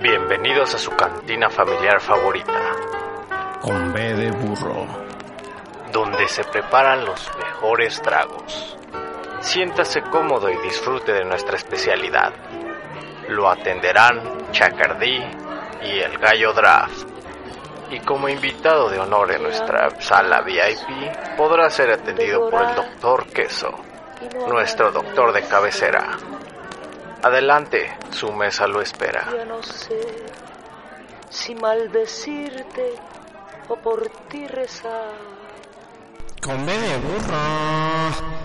Bienvenidos a su cantina familiar favorita, Con B de burro. donde se preparan los mejores tragos. Siéntase cómodo y disfrute de nuestra especialidad. Lo atenderán Chacardí y el Gallo Draft. Y como invitado de honor en nuestra sala VIP, podrá ser atendido por el Doctor Queso, nuestro doctor de cabecera. Adelante, su mesa lo espera. Ya no sé si maldecirte o por ti rezar. Con B de burro.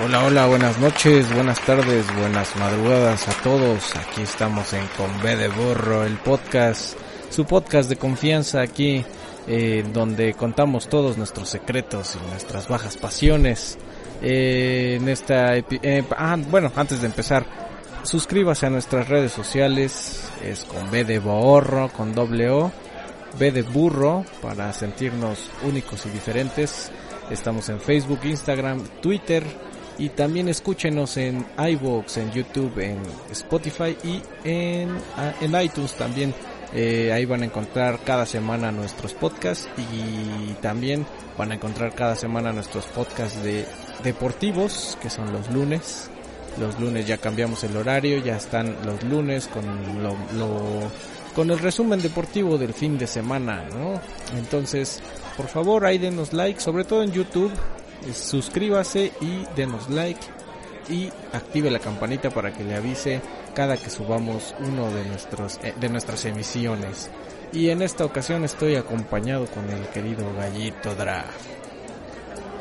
Hola, hola, buenas noches, buenas tardes, buenas madrugadas a todos. Aquí estamos en Con B de Burro, el podcast, su podcast de confianza aquí, eh, donde contamos todos nuestros secretos y nuestras bajas pasiones. Eh, en esta, eh, ah, bueno, antes de empezar, suscríbase a nuestras redes sociales, es con B de Borro, con doble O, B de Burro, para sentirnos únicos y diferentes. Estamos en Facebook, Instagram, Twitter y también escúchenos en iVoox, en YouTube, en Spotify y en, ah, en iTunes también. Eh, ahí van a encontrar cada semana nuestros podcasts y también van a encontrar cada semana nuestros podcasts de deportivos, que son los lunes. Los lunes ya cambiamos el horario, ya están los lunes con lo, lo- con el resumen deportivo del fin de semana, ¿no? Entonces, por favor, ahí denos like, sobre todo en YouTube, eh, suscríbase y denos like y active la campanita para que le avise cada que subamos uno de nuestros eh, de nuestras emisiones. Y en esta ocasión estoy acompañado con el querido Gallito Draft.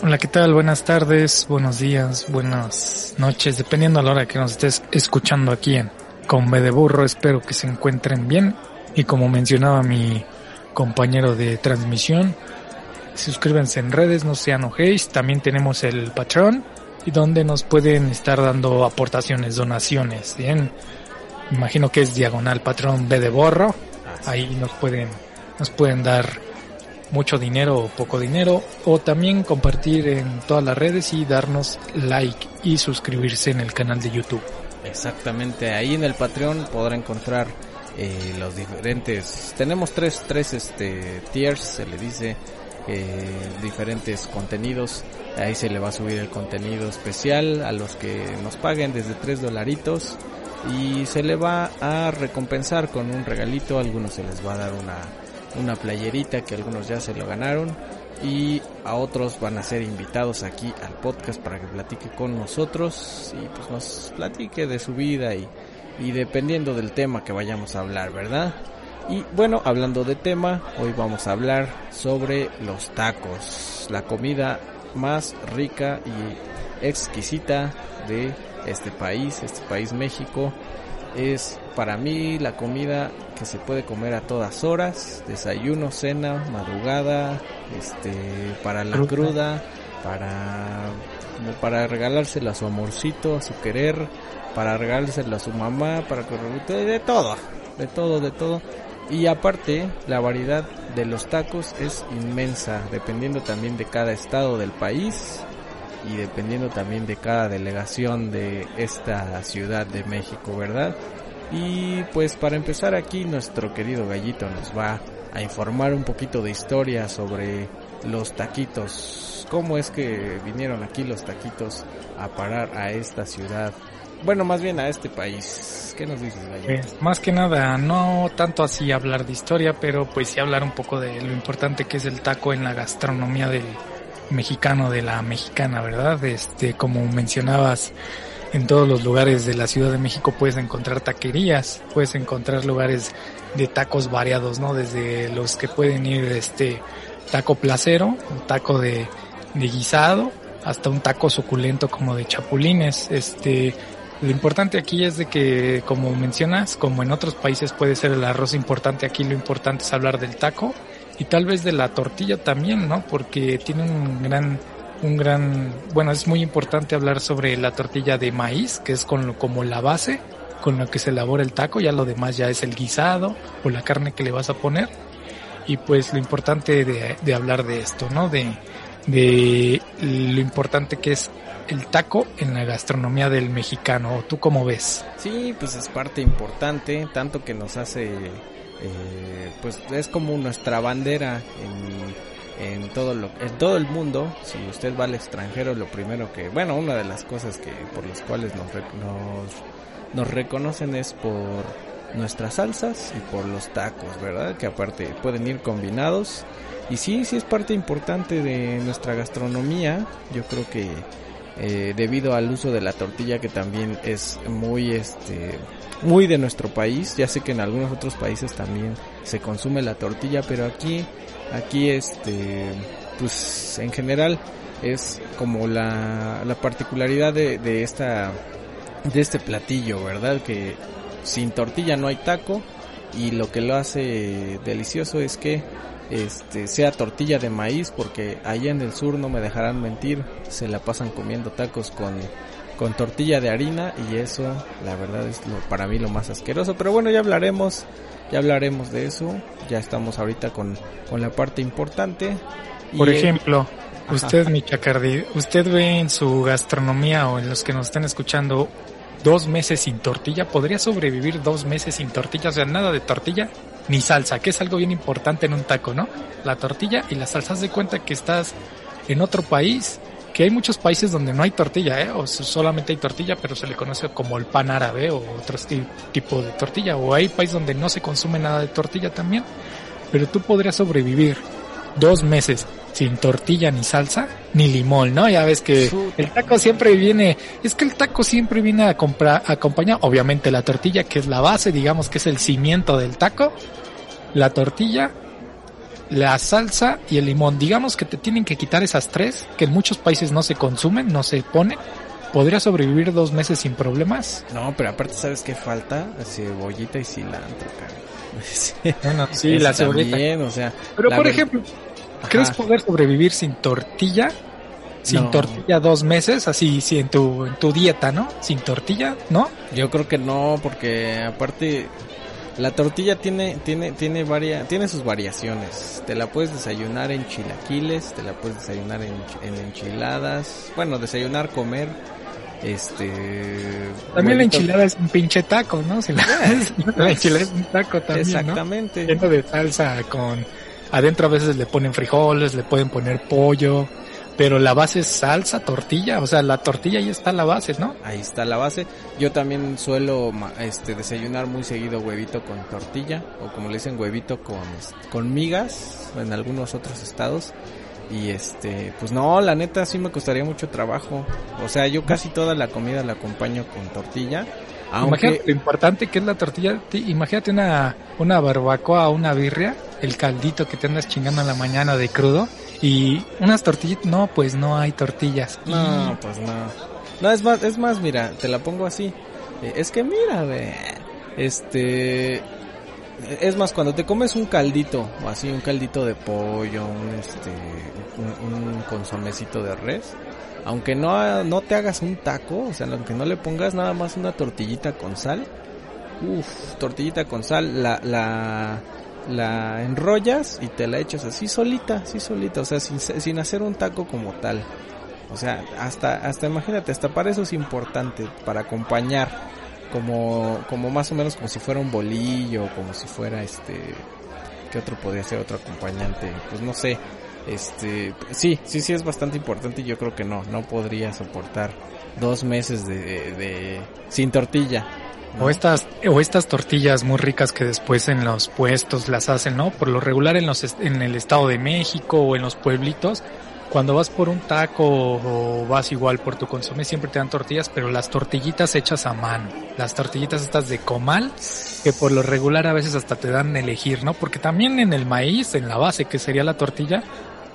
Hola, ¿qué tal? Buenas tardes, buenos días, buenas noches, dependiendo a la hora que nos estés escuchando aquí en Con de Burro. Espero que se encuentren bien. Y como mencionaba mi compañero de transmisión, suscríbanse en redes, no sean ojéis. También tenemos el Patreon y donde nos pueden estar dando aportaciones, donaciones. Bien, imagino que es diagonal Patrón B de Borro. Ahí nos pueden, nos pueden dar mucho dinero o poco dinero o también compartir en todas las redes y darnos like y suscribirse en el canal de YouTube. Exactamente, ahí en el Patreon podrá encontrar eh, los diferentes, tenemos tres, tres este, tiers, se le dice, eh, diferentes contenidos, ahí se le va a subir el contenido especial a los que nos paguen desde tres dolaritos y se le va a recompensar con un regalito, a algunos se les va a dar una, una playerita que algunos ya se lo ganaron y a otros van a ser invitados aquí al podcast para que platique con nosotros y pues nos platique de su vida y, y dependiendo del tema que vayamos a hablar, ¿verdad? Y bueno, hablando de tema, hoy vamos a hablar sobre los tacos, la comida más rica y exquisita de este país, este país México. Es para mí la comida que se puede comer a todas horas, desayuno, cena, madrugada, este, para la Cruda. cruda, para, como para regalárselo a su amorcito, a su querer, para regalárselo a su mamá, para que de todo, de todo, de todo. Y aparte, la variedad de los tacos es inmensa, dependiendo también de cada estado del país y dependiendo también de cada delegación de esta ciudad de México, ¿verdad? Y pues para empezar aquí nuestro querido gallito nos va a informar un poquito de historia sobre los taquitos. ¿Cómo es que vinieron aquí los taquitos a parar a esta ciudad? Bueno, más bien a este país. ¿Qué nos dices? Pues, más que nada, no tanto así hablar de historia, pero pues sí hablar un poco de lo importante que es el taco en la gastronomía del mexicano, de la mexicana, ¿verdad? Este, como mencionabas, en todos los lugares de la Ciudad de México puedes encontrar taquerías, puedes encontrar lugares de tacos variados, ¿no? Desde los que pueden ir este taco placero, un taco de, de guisado, hasta un taco suculento como de chapulines. Este, lo importante aquí es de que, como mencionas, como en otros países puede ser el arroz importante, aquí lo importante es hablar del taco y tal vez de la tortilla también, ¿no? Porque tiene un gran un gran, bueno, es muy importante hablar sobre la tortilla de maíz, que es con como la base con lo que se elabora el taco, ya lo demás ya es el guisado o la carne que le vas a poner. Y pues lo importante de, de hablar de esto, ¿no? De, de lo importante que es el taco en la gastronomía del mexicano. ¿Tú cómo ves? Sí, pues es parte importante, tanto que nos hace, eh, pues es como nuestra bandera en en todo lo en todo el mundo si usted va al extranjero lo primero que bueno una de las cosas que por las cuales nos nos, nos reconocen es por nuestras salsas y por los tacos verdad que aparte pueden ir combinados y sí sí es parte importante de nuestra gastronomía. Yo creo que eh, debido al uso de la tortilla que también es muy este muy de nuestro país. Ya sé que en algunos otros países también se consume la tortilla pero aquí Aquí este, pues en general es como la, la particularidad de, de esta, de este platillo, ¿verdad? Que sin tortilla no hay taco. Y lo que lo hace delicioso es que este sea tortilla de maíz porque allá en el sur no me dejarán mentir se la pasan comiendo tacos con con tortilla de harina y eso la verdad es lo, para mí lo más asqueroso pero bueno ya hablaremos ya hablaremos de eso. Ya estamos ahorita con, con la parte importante. Por ejemplo, usted, mi chacardi, usted ve en su gastronomía o en los que nos están escuchando dos meses sin tortilla, ¿podría sobrevivir dos meses sin tortilla? O sea, nada de tortilla ni salsa, que es algo bien importante en un taco, ¿no? La tortilla y la salsa. Haz de cuenta que estás en otro país que hay muchos países donde no hay tortilla, ¿eh? o solamente hay tortilla, pero se le conoce como el pan árabe o otro tipo de tortilla, o hay países donde no se consume nada de tortilla también, pero tú podrías sobrevivir dos meses sin tortilla ni salsa ni limón, ¿no? Ya ves que el taco siempre viene, es que el taco siempre viene a comprar, acompañar, obviamente la tortilla que es la base, digamos que es el cimiento del taco, la tortilla la salsa y el limón. Digamos que te tienen que quitar esas tres, que en muchos países no se consumen, no se ponen. ¿Podría sobrevivir dos meses sin problemas? No, pero aparte, ¿sabes qué falta? Cebollita y cilantro, cara. sí, la cebollita. o sea. Pero por ejemplo, ¿crees poder sobrevivir sin tortilla? Sin tortilla dos meses, así, sí, en tu, en tu dieta, ¿no? Sin tortilla, ¿no? Yo creo que no, porque aparte la tortilla tiene, tiene, tiene, varia, tiene sus variaciones. Te la puedes desayunar en chilaquiles, te la puedes desayunar en, enchiladas. Bueno, desayunar, comer. Este. También la enchilada es un pinche taco, ¿no? la, enchilada es un taco también. Exactamente. Lleno de salsa con. Adentro a veces le ponen frijoles, le pueden poner pollo pero la base es salsa, tortilla, o sea, la tortilla ahí está la base, ¿no? Ahí está la base. Yo también suelo este desayunar muy seguido huevito con tortilla o como le dicen huevito con con migas en algunos otros estados. Y este, pues no, la neta sí me costaría mucho trabajo. O sea, yo casi toda la comida la acompaño con tortilla. Imagínate lo importante que es la tortilla. Imagínate una, una barbacoa o una birria, el caldito que te andas chingando en la mañana de crudo y unas tortillitas, no, pues no hay tortillas. No, pues no. No, es más, es más, mira, te la pongo así. Eh, es que mira, ve, este, es más, cuando te comes un caldito, o así, un caldito de pollo, un, este, un, consomecito de res, aunque no, no te hagas un taco, o sea, aunque no le pongas nada más una tortillita con sal, uff, tortillita con sal, la, la, la enrollas y te la echas así solita, así solita, o sea, sin, sin hacer un taco como tal. O sea, hasta, hasta imagínate, hasta para eso es importante, para acompañar, como, como más o menos como si fuera un bolillo, como si fuera este, ¿qué otro podría ser otro acompañante? Pues no sé, este, sí, sí, sí es bastante importante y yo creo que no, no podría soportar dos meses de, de sin tortilla. O estas, o estas tortillas muy ricas que después en los puestos las hacen, ¿no? Por lo regular en los, en el Estado de México o en los pueblitos, cuando vas por un taco o vas igual por tu consomé siempre te dan tortillas, pero las tortillitas hechas a mano, las tortillitas estas de comal, que por lo regular a veces hasta te dan elegir, ¿no? Porque también en el maíz, en la base que sería la tortilla,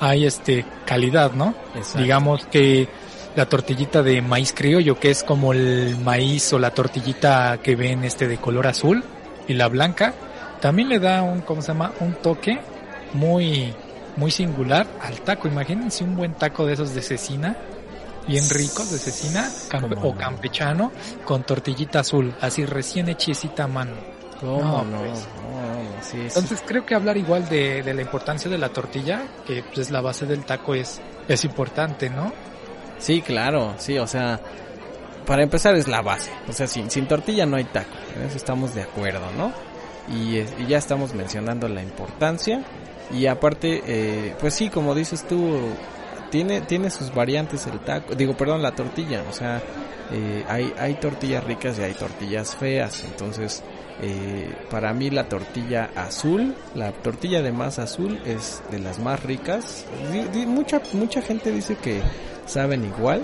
hay este calidad, ¿no? Digamos que la tortillita de maíz criollo, que es como el maíz o la tortillita que ven este de color azul y la blanca, también le da un, ¿cómo se llama? Un toque muy, muy singular al taco. Imagínense un buen taco de esos de cecina, bien ricos de cecina o campechano con tortillita azul, así recién hechicita a mano. ¿Cómo no? Pues. Entonces creo que hablar igual de, de, la importancia de la tortilla, que pues, es la base del taco, es, es importante, ¿no? Sí, claro, sí, o sea, para empezar es la base, o sea, sin, sin tortilla no hay taco, en eso estamos de acuerdo, ¿no? Y, y ya estamos mencionando la importancia y aparte, eh, pues sí, como dices tú, tiene, tiene sus variantes el taco, digo, perdón, la tortilla, o sea, eh, hay, hay tortillas ricas y hay tortillas feas, entonces eh, para mí la tortilla azul, la tortilla de masa azul es de las más ricas. mucha, mucha gente dice que saben igual,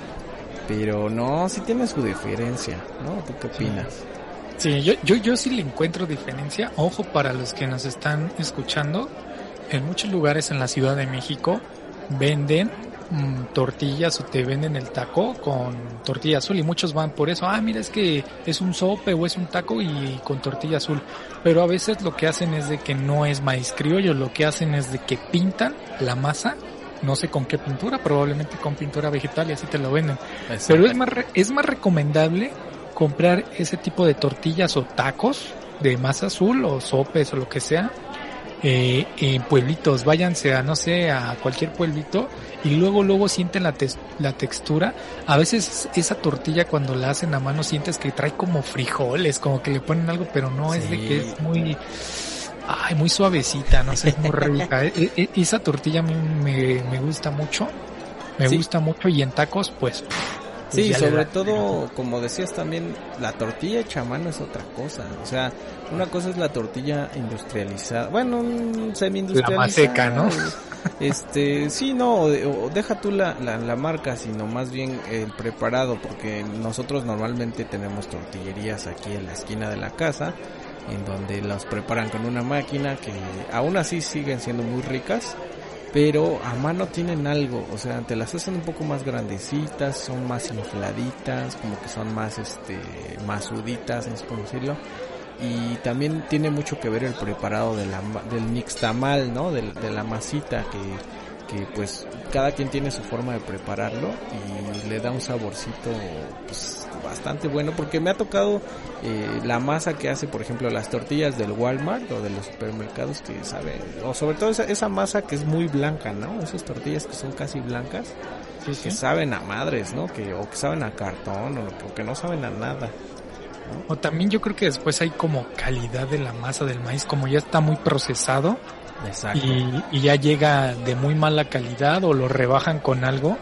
pero no, sí tiene su diferencia, ¿no? ¿Tú qué opinas? Sí, yo, yo, yo sí le encuentro diferencia. Ojo para los que nos están escuchando, en muchos lugares en la Ciudad de México venden mm, tortillas o te venden el taco con tortilla azul y muchos van por eso, ah, mira, es que es un sope o es un taco y con tortilla azul. Pero a veces lo que hacen es de que no es maíz criollo, lo que hacen es de que pintan la masa no sé con qué pintura, probablemente con pintura vegetal y así te lo venden. Pero es más, es más recomendable comprar ese tipo de tortillas o tacos de masa azul o sopes o lo que sea eh, en pueblitos, váyanse a no sé, a cualquier pueblito y luego luego sienten la, la textura. A veces esa tortilla cuando la hacen a mano sientes que trae como frijoles, como que le ponen algo, pero no es de que es muy ay, muy suavecita, no sé, es muy rica. E, e, esa tortilla a mí me, me gusta mucho, me gusta mucho y en tacos, pues... pues sí, sobre todo, como decías también, la tortilla hecha a mano es otra cosa. O sea, una cosa es la tortilla industrializada, bueno, semi-industrializada. La más seca, ¿no? Este, sí, no, deja tú la, la, la, marca, sino más bien el preparado, porque nosotros normalmente tenemos tortillerías aquí en la esquina de la casa en donde las preparan con una máquina que aún así siguen siendo muy ricas, pero a mano tienen algo, o sea, te las hacen un poco más grandecitas, son más infladitas, como que son más, este, más suditas, no sé cómo decirlo. Y también tiene mucho que ver el preparado de la, del nixtamal, ¿no? De, de la masita que que pues cada quien tiene su forma de prepararlo y le da un saborcito pues bastante bueno porque me ha tocado eh, la masa que hace por ejemplo las tortillas del Walmart o de los supermercados que sabe o sobre todo esa, esa masa que es muy blanca no esas tortillas que son casi blancas que saben a madres no que o que saben a cartón o, que no saben a nada o también yo creo que después hay como calidad de la masa del maíz como ya está muy procesado y, ya llega de muy mala calidad o lo rebajan con algo.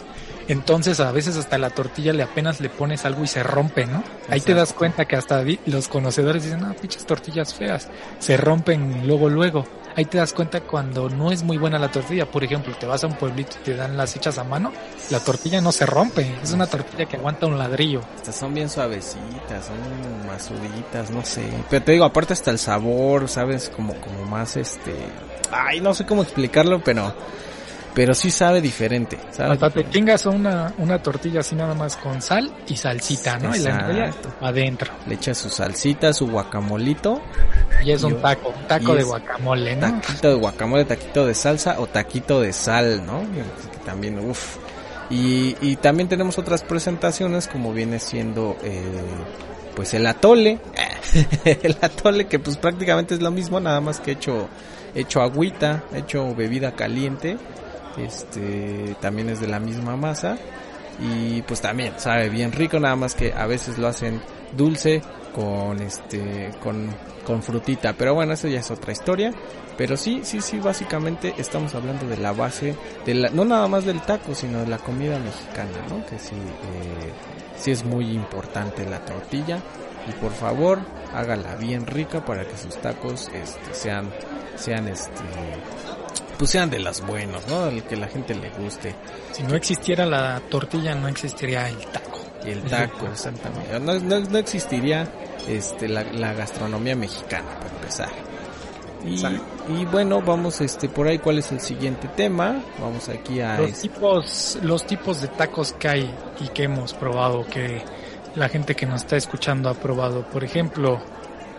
Entonces a veces hasta la tortilla le apenas le pones algo y se rompe, ¿no? Ahí te das cuenta que hasta los conocedores dicen, ah, pinches tortillas feas, se rompen luego, luego. Ahí te das cuenta cuando no es muy buena la tortilla. Por ejemplo, te vas a un pueblito y te dan las hechas a mano, la tortilla no se rompe. Es una tortilla que aguanta un ladrillo. Estas son bien suavecitas, son masuditas, no sé. Pero te digo, aparte hasta el sabor, ¿sabes? Como, como más este ay, no sé cómo explicarlo, pero pero sí sabe diferente. Sabe Hasta te tengas una, una tortilla así nada más con sal y salsita, ¿no? Y la adentro. Le echa su salsita, su guacamolito. Y es un taco, taco de guacamole, ¿no? Taquito de guacamole, taquito de salsa o taquito de sal, ¿no? También, uff. Y, y también tenemos otras presentaciones como viene siendo eh, pues el atole. el atole que pues prácticamente es lo mismo, nada más que hecho hecho agüita, hecho bebida caliente, este también es de la misma masa y pues también sabe bien rico, nada más que a veces lo hacen dulce con este con, con frutita, pero bueno, eso ya es otra historia, pero sí, sí, sí, básicamente estamos hablando de la base de la, no nada más del taco, sino de la comida mexicana, ¿no? Que sí eh, sí es muy importante la tortilla. Y por favor, hágala bien rica para que sus tacos este, sean sean este pues sean de las buenos, ¿no? El que la gente le guste. Si no existiera la tortilla, no existiría el taco. El taco, exactamente. No, no, no existiría este, la, la gastronomía mexicana, para empezar. Y, y, bueno, vamos este por ahí cuál es el siguiente tema. Vamos aquí a los tipos los tipos de tacos que hay y que hemos probado que la gente que nos está escuchando ha probado. Por ejemplo,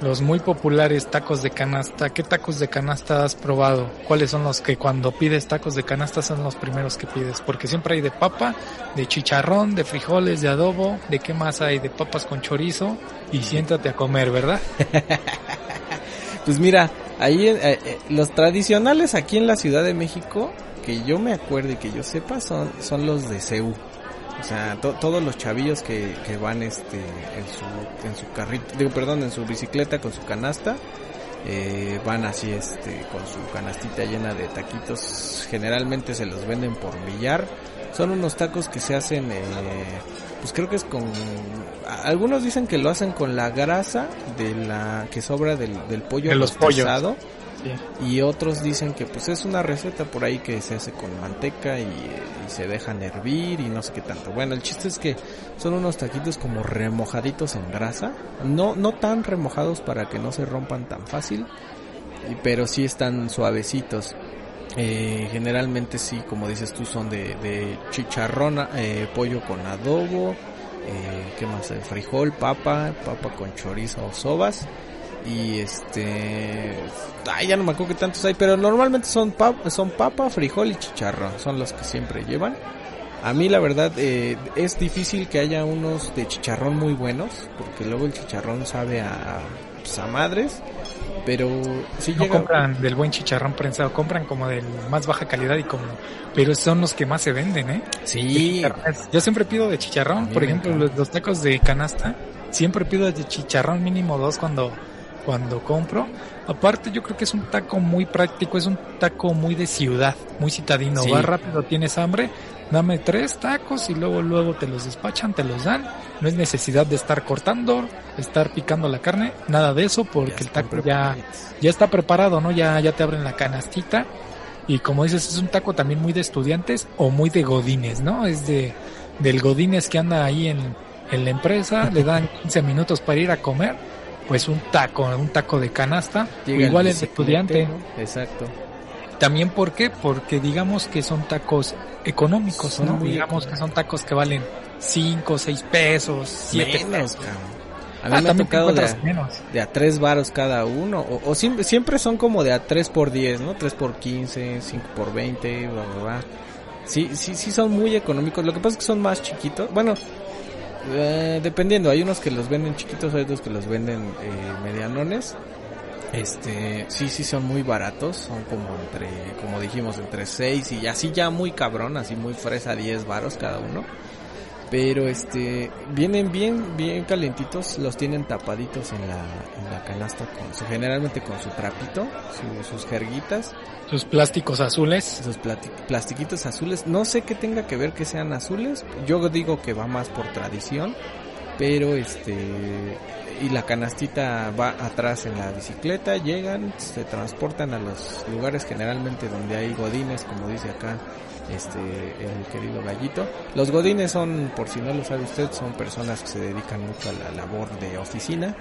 los muy populares tacos de canasta. ¿Qué tacos de canasta has probado? ¿Cuáles son los que cuando pides tacos de canasta son los primeros que pides? Porque siempre hay de papa, de chicharrón, de frijoles, de adobo, de qué más hay, de papas con chorizo y siéntate a comer, ¿verdad? pues mira, ahí eh, eh, los tradicionales aquí en la Ciudad de México, que yo me acuerde y que yo sepa, son, son los de CEU. O sea, todos los chavillos que, que van este en su en su carrito, digo, perdón, en su bicicleta con su canasta, eh, van así este con su canastita llena de taquitos. Generalmente se los venden por millar. Son unos tacos que se hacen, eh, pues creo que es con, algunos dicen que lo hacen con la grasa de la que sobra del, del pollo de los pollos. Y otros dicen que pues es una receta por ahí que se hace con manteca y, se dejan hervir y no sé qué tanto. Bueno, el chiste es que son unos taquitos como remojaditos en grasa. No, no tan remojados para que no se rompan tan fácil, pero sí están suavecitos. Eh, generalmente sí, como dices tú, son de, de chicharrón, eh, pollo con adobo, eh, ¿qué más? Frijol, papa, papa con chorizo o sobas y este ay, ya no me acuerdo que tantos hay pero normalmente son papa, son papa frijol y chicharrón son los que siempre llevan. A mí la verdad eh, es difícil que haya unos de chicharrón muy buenos porque luego el chicharrón sabe a, pues, a madres pero si no compran del buen chicharrón prensado compran como de más baja calidad y como pero son los que más se venden eh sí. Yo siempre pido de chicharrón por ejemplo los, los tacos de canasta siempre pido de chicharrón mínimo dos cuando cuando compro. Aparte yo creo que es un taco muy práctico, es un taco muy de ciudad, muy citadino. Sí. Va rápido, tienes hambre, dame tres tacos y luego luego te los despachan, te los dan. No es necesidad de estar cortando, estar picando la carne, nada de eso porque el taco ya, ya está preparado, ¿no? Ya, ya te abren la canastita. Y como dices, es un taco también muy de estudiantes o muy de godines, ¿no? Es de del godines que anda ahí en, en la empresa, le dan 15 minutos para ir a comer pues un taco, un taco de canasta, Llega igual el estudiante. ¿no? Exacto. También ¿por qué? Porque digamos que son tacos económicos, Son ¿no? Digamos que son tacos que valen 5, 6 pesos, 7 Menos, pesos. cabrón. A Ah, mí me ha tocado de, encuentras menos. de a 3 varos cada uno. O, o siempre, siempre son como de a 3 por 10, ¿no? 3 por 15, 5 por 20, bla, bla, bla. Sí, sí, sí son muy económicos. Lo que pasa es que son más chiquitos. Bueno, eh, dependiendo. Hay unos que los venden chiquitos, hay otros que los venden eh, medianones. Este, sí, sí son muy baratos. Son como entre, como dijimos, entre 6 y así ya muy cabrón, así muy fresa, 10 varos cada uno. Pero este, vienen bien, bien calentitos, los tienen tapaditos en la, en la canasta con su, generalmente con su trapito, su- sus jerguitas, Sus plásticos azules. plati- plastiquitos azules. No sé qué tenga que ver que sean azules. Yo digo que va más por tradición, pero este, y la canastita va atrás en la bicicleta, llegan, se transportan a los lugares generalmente donde hay godines, como dice acá este el querido gallito. Los godines son, por si no lo sabe usted, son personas que se dedican mucho a la labor de oficina,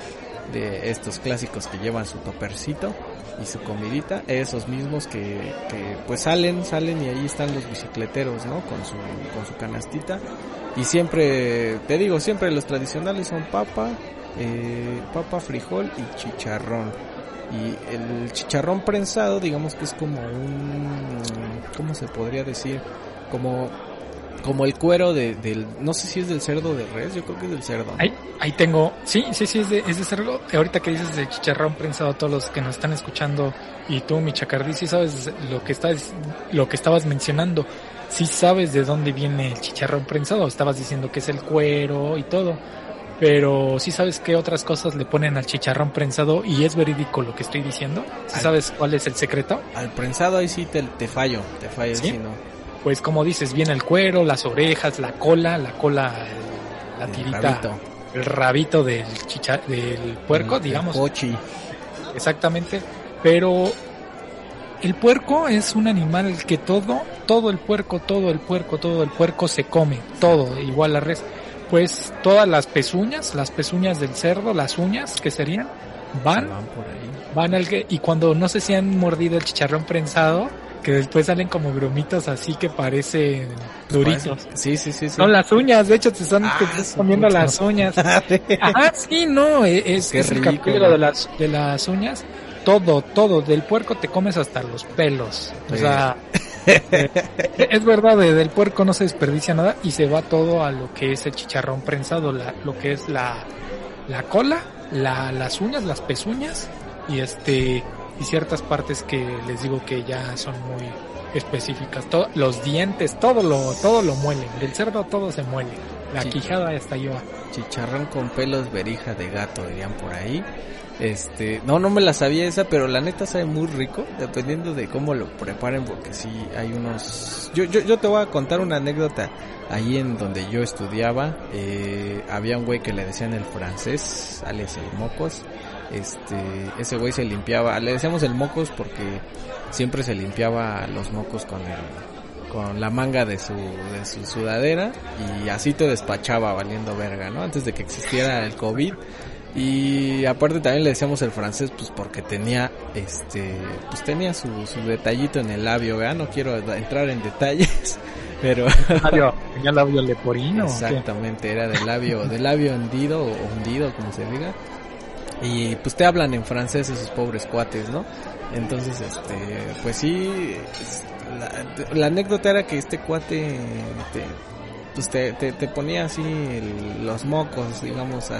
de estos clásicos que llevan su topercito y su comidita, esos mismos que, que pues salen, salen y ahí están los bicicleteros, ¿no? Con su, con su canastita. Y siempre, te digo, siempre los tradicionales son papa, eh, papa, frijol y chicharrón. Y el chicharrón prensado, digamos que es como un, ¿cómo se podría decir? Como, como el cuero de, del, no sé si es del cerdo de res, yo creo que es del cerdo. Ahí, ahí tengo, sí, sí, sí, es de, es de cerdo. Ahorita que dices de chicharrón prensado, todos los que nos están escuchando y tú, mi chacardí, sí sabes lo que estás, lo que estabas mencionando. Sí sabes de dónde viene el chicharrón prensado. Estabas diciendo que es el cuero y todo. Pero sí sabes qué otras cosas le ponen al chicharrón prensado y es verídico lo que estoy diciendo. ¿Sí Al- sabes cuál es el secreto? Al prensado ahí sí te, te fallo, te fallo, ¿Sí? si no. Pues como dices, viene el cuero, las orejas, la cola, la cola, el- la El tirita, rabito. el rabito del chicha, del puerco, El- el digamos. pochi. Exactamente. Pero el puerco es un animal que todo, todo el puerco, todo el puerco, todo el puerco se come, todo, igual la res. Pues todas las pezuñas, las pezuñas del cerdo, las uñas que serían, van, Van por ahí. van al que, y cuando no sé si han mordido el chicharrón prensado, que después salen como grumitos así que parecen duritos. Sí, sí, sí, sí. Son las uñas, de hecho te están, Ah, te comiendo las uñas. Ajá, sí, no, e- es, el capítulo de las, de las uñas. Todo, todo, del puerco te comes hasta los pelos. O Sí. sea, eh, es verdad, de- del puerco no se desperdicia nada y se va todo a lo que es el chicharrón prensado, la, lo que es la, la cola, la, las uñas, las pezuñas y este, y ciertas partes que les digo que ya son muy específicas. To- los dientes, todo lo, todo lo muelen. Del cerdo todo se muele. La quijada hasta yo. Chicharrón con pelos, verija de gato, dirían por ahí. Este, no, no me la sabía esa, pero la neta sabe muy rico, dependiendo de cómo lo preparen, porque sí hay unos... Yo, yo, yo te voy a contar una anécdota. Ahí en donde yo estudiaba, eh, había un güey que le decían el francés, alias el mocos. Este, ese güey se limpiaba, le decíamos el mocos porque siempre se limpiaba los mocos con el, con la manga de su, de su sudadera y así te despachaba valiendo verga, ¿no? Antes de que existiera el COVID. Y aparte también le decíamos el francés pues porque tenía este pues tenía su, su detallito en el labio, ¿verdad? No quiero entrar en detalles, pero Labio, tenía labio leporino. exactamente era del labio del labio hundido o hundido como se diga. Y pues te hablan en francés esos pobres cuates, ¿no? Entonces, este, pues sí, la, la anécdota era que este cuate, te, pues te, te, te ponía así el- los mocos, digamos,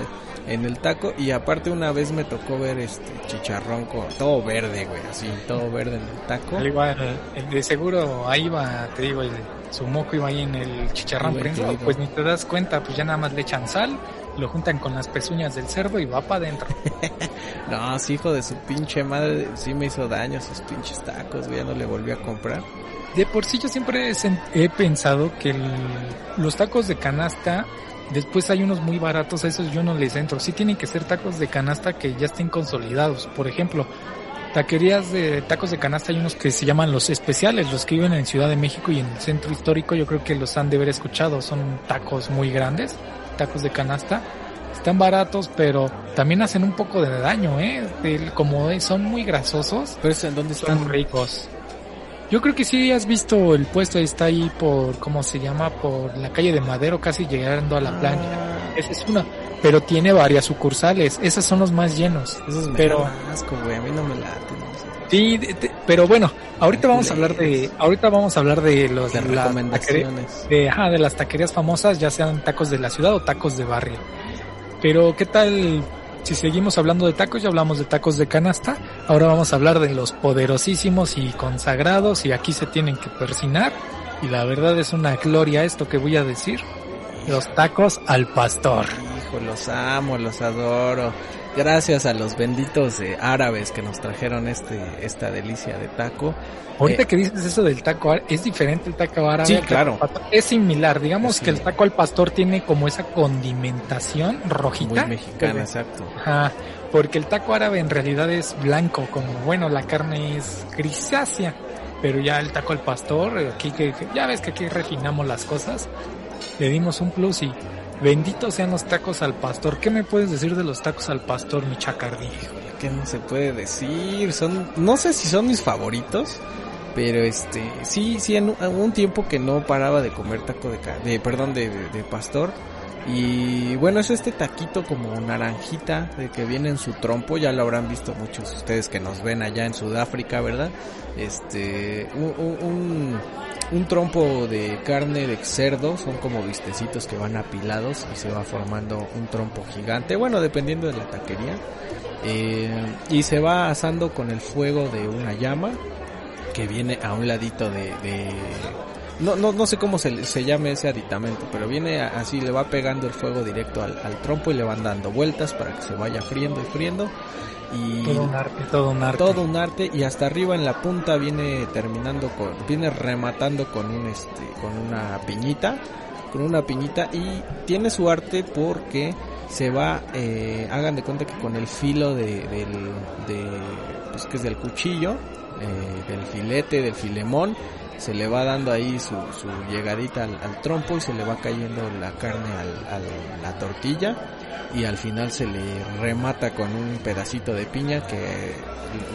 en el taco y aparte una vez me tocó ver este chicharrón con todo verde, güey, así, todo verde en el taco. Al igual, el de seguro ahí va, te digo, el, su moco iba ahí en el chicharrón prensado. Pues ni te das cuenta, pues ya nada más le echan sal, lo juntan con las pezuñas del cerdo y va para adentro. No, sí, hijo de su pinche madre, sí me hizo daño sus pinches tacos, güey, ya no le volví a comprar. De por sí yo siempre he, pensado que el- los tacos de canasta, después hay unos muy baratos, a esos yo no les entro. Sí tienen que ser tacos de canasta que ya estén consolidados. Por ejemplo, taquerías de tacos de canasta hay unos que se llaman los especiales, los que viven en Ciudad de México y en el centro histórico, yo creo que los han de haber escuchado. Son tacos muy grandes, tacos de canasta. Están baratos, pero también hacen un poco de daño, ¿eh? El- como son muy grasosos, Pero eso, ¿en dónde están? son ricos. Yo creo que sí has visto el puesto, está ahí por, ¿cómo se llama? Por la calle de Madero, casi llegando a la playa. Ah, Esa es una, pero tiene varias sucursales, esas son los más llenos. Esos me Pero- asco, güey, a mí no me laten. no sé. Sí, pero bueno, ahorita vamos a hablar de, ahorita vamos a hablar de los De recomendaciones. de, ajá, de las taquerías famosas, ya sean tacos de la ciudad o tacos de barrio. Pero ¿qué tal si seguimos hablando de tacos? Ya hablamos de tacos de canasta. Ahora vamos a hablar de los poderosísimos y consagrados y aquí se tienen que persinar. Y la verdad es una gloria esto que voy a decir. Los tacos al pastor. Hijo, los amo, los adoro. Gracias a los benditos eh, árabes que nos trajeron este esta delicia de taco. Ahorita Eh, que dices eso del taco, árabe, es diferente el taco árabe. Sí, taco claro. Es similar, digamos que el taco al pastor tiene como esa condimentación Muy rojita. mexicana, exacto. Ajá, porque el taco árabe en realidad es blanco, como bueno, la carne es grisácea, pero ya el taco al pastor, eh, aquí que- ya ves que aquí refinamos las cosas, le dimos un plus y benditos sean los tacos al pastor. ¿Qué me puedes decir de los tacos al pastor, mi chacardí? ¿qué no se puede decir? Son, no sé si son mis favoritos, pero este, sí, sí, en un, tiempo que no paraba de comer taco de, de perdón, de pastor. Y bueno, es este taquito como naranjita de que viene en su trompo, ya lo habrán visto muchos de ustedes que nos ven allá en Sudáfrica, ¿verdad? Este, un, un, un- trompo de carne de cerdo, son como vistecitos que van apilados y se va formando un trompo gigante, bueno, dependiendo de la taquería. Eh, y se va asando con el fuego de una llama que viene a un ladito de- no, no, no sé cómo se, se llame ese aditamento, pero viene así, le va pegando el fuego directo al, al trompo y le van dando vueltas para que se vaya friendo y friendo. Y Todo un arte, todo un arte. todo un arte y hasta arriba en la punta viene terminando con viene rematando con un este con una piñita con una piñita y tiene su arte porque se va eh, hagan de cuenta que con el filo de del de pues que es del cuchillo eh, del filete, del filemón, se le va dando ahí su, su llegadita al, trompo y se le va cayendo la carne al, a la tortilla y al final se le remata con un pedacito de piña que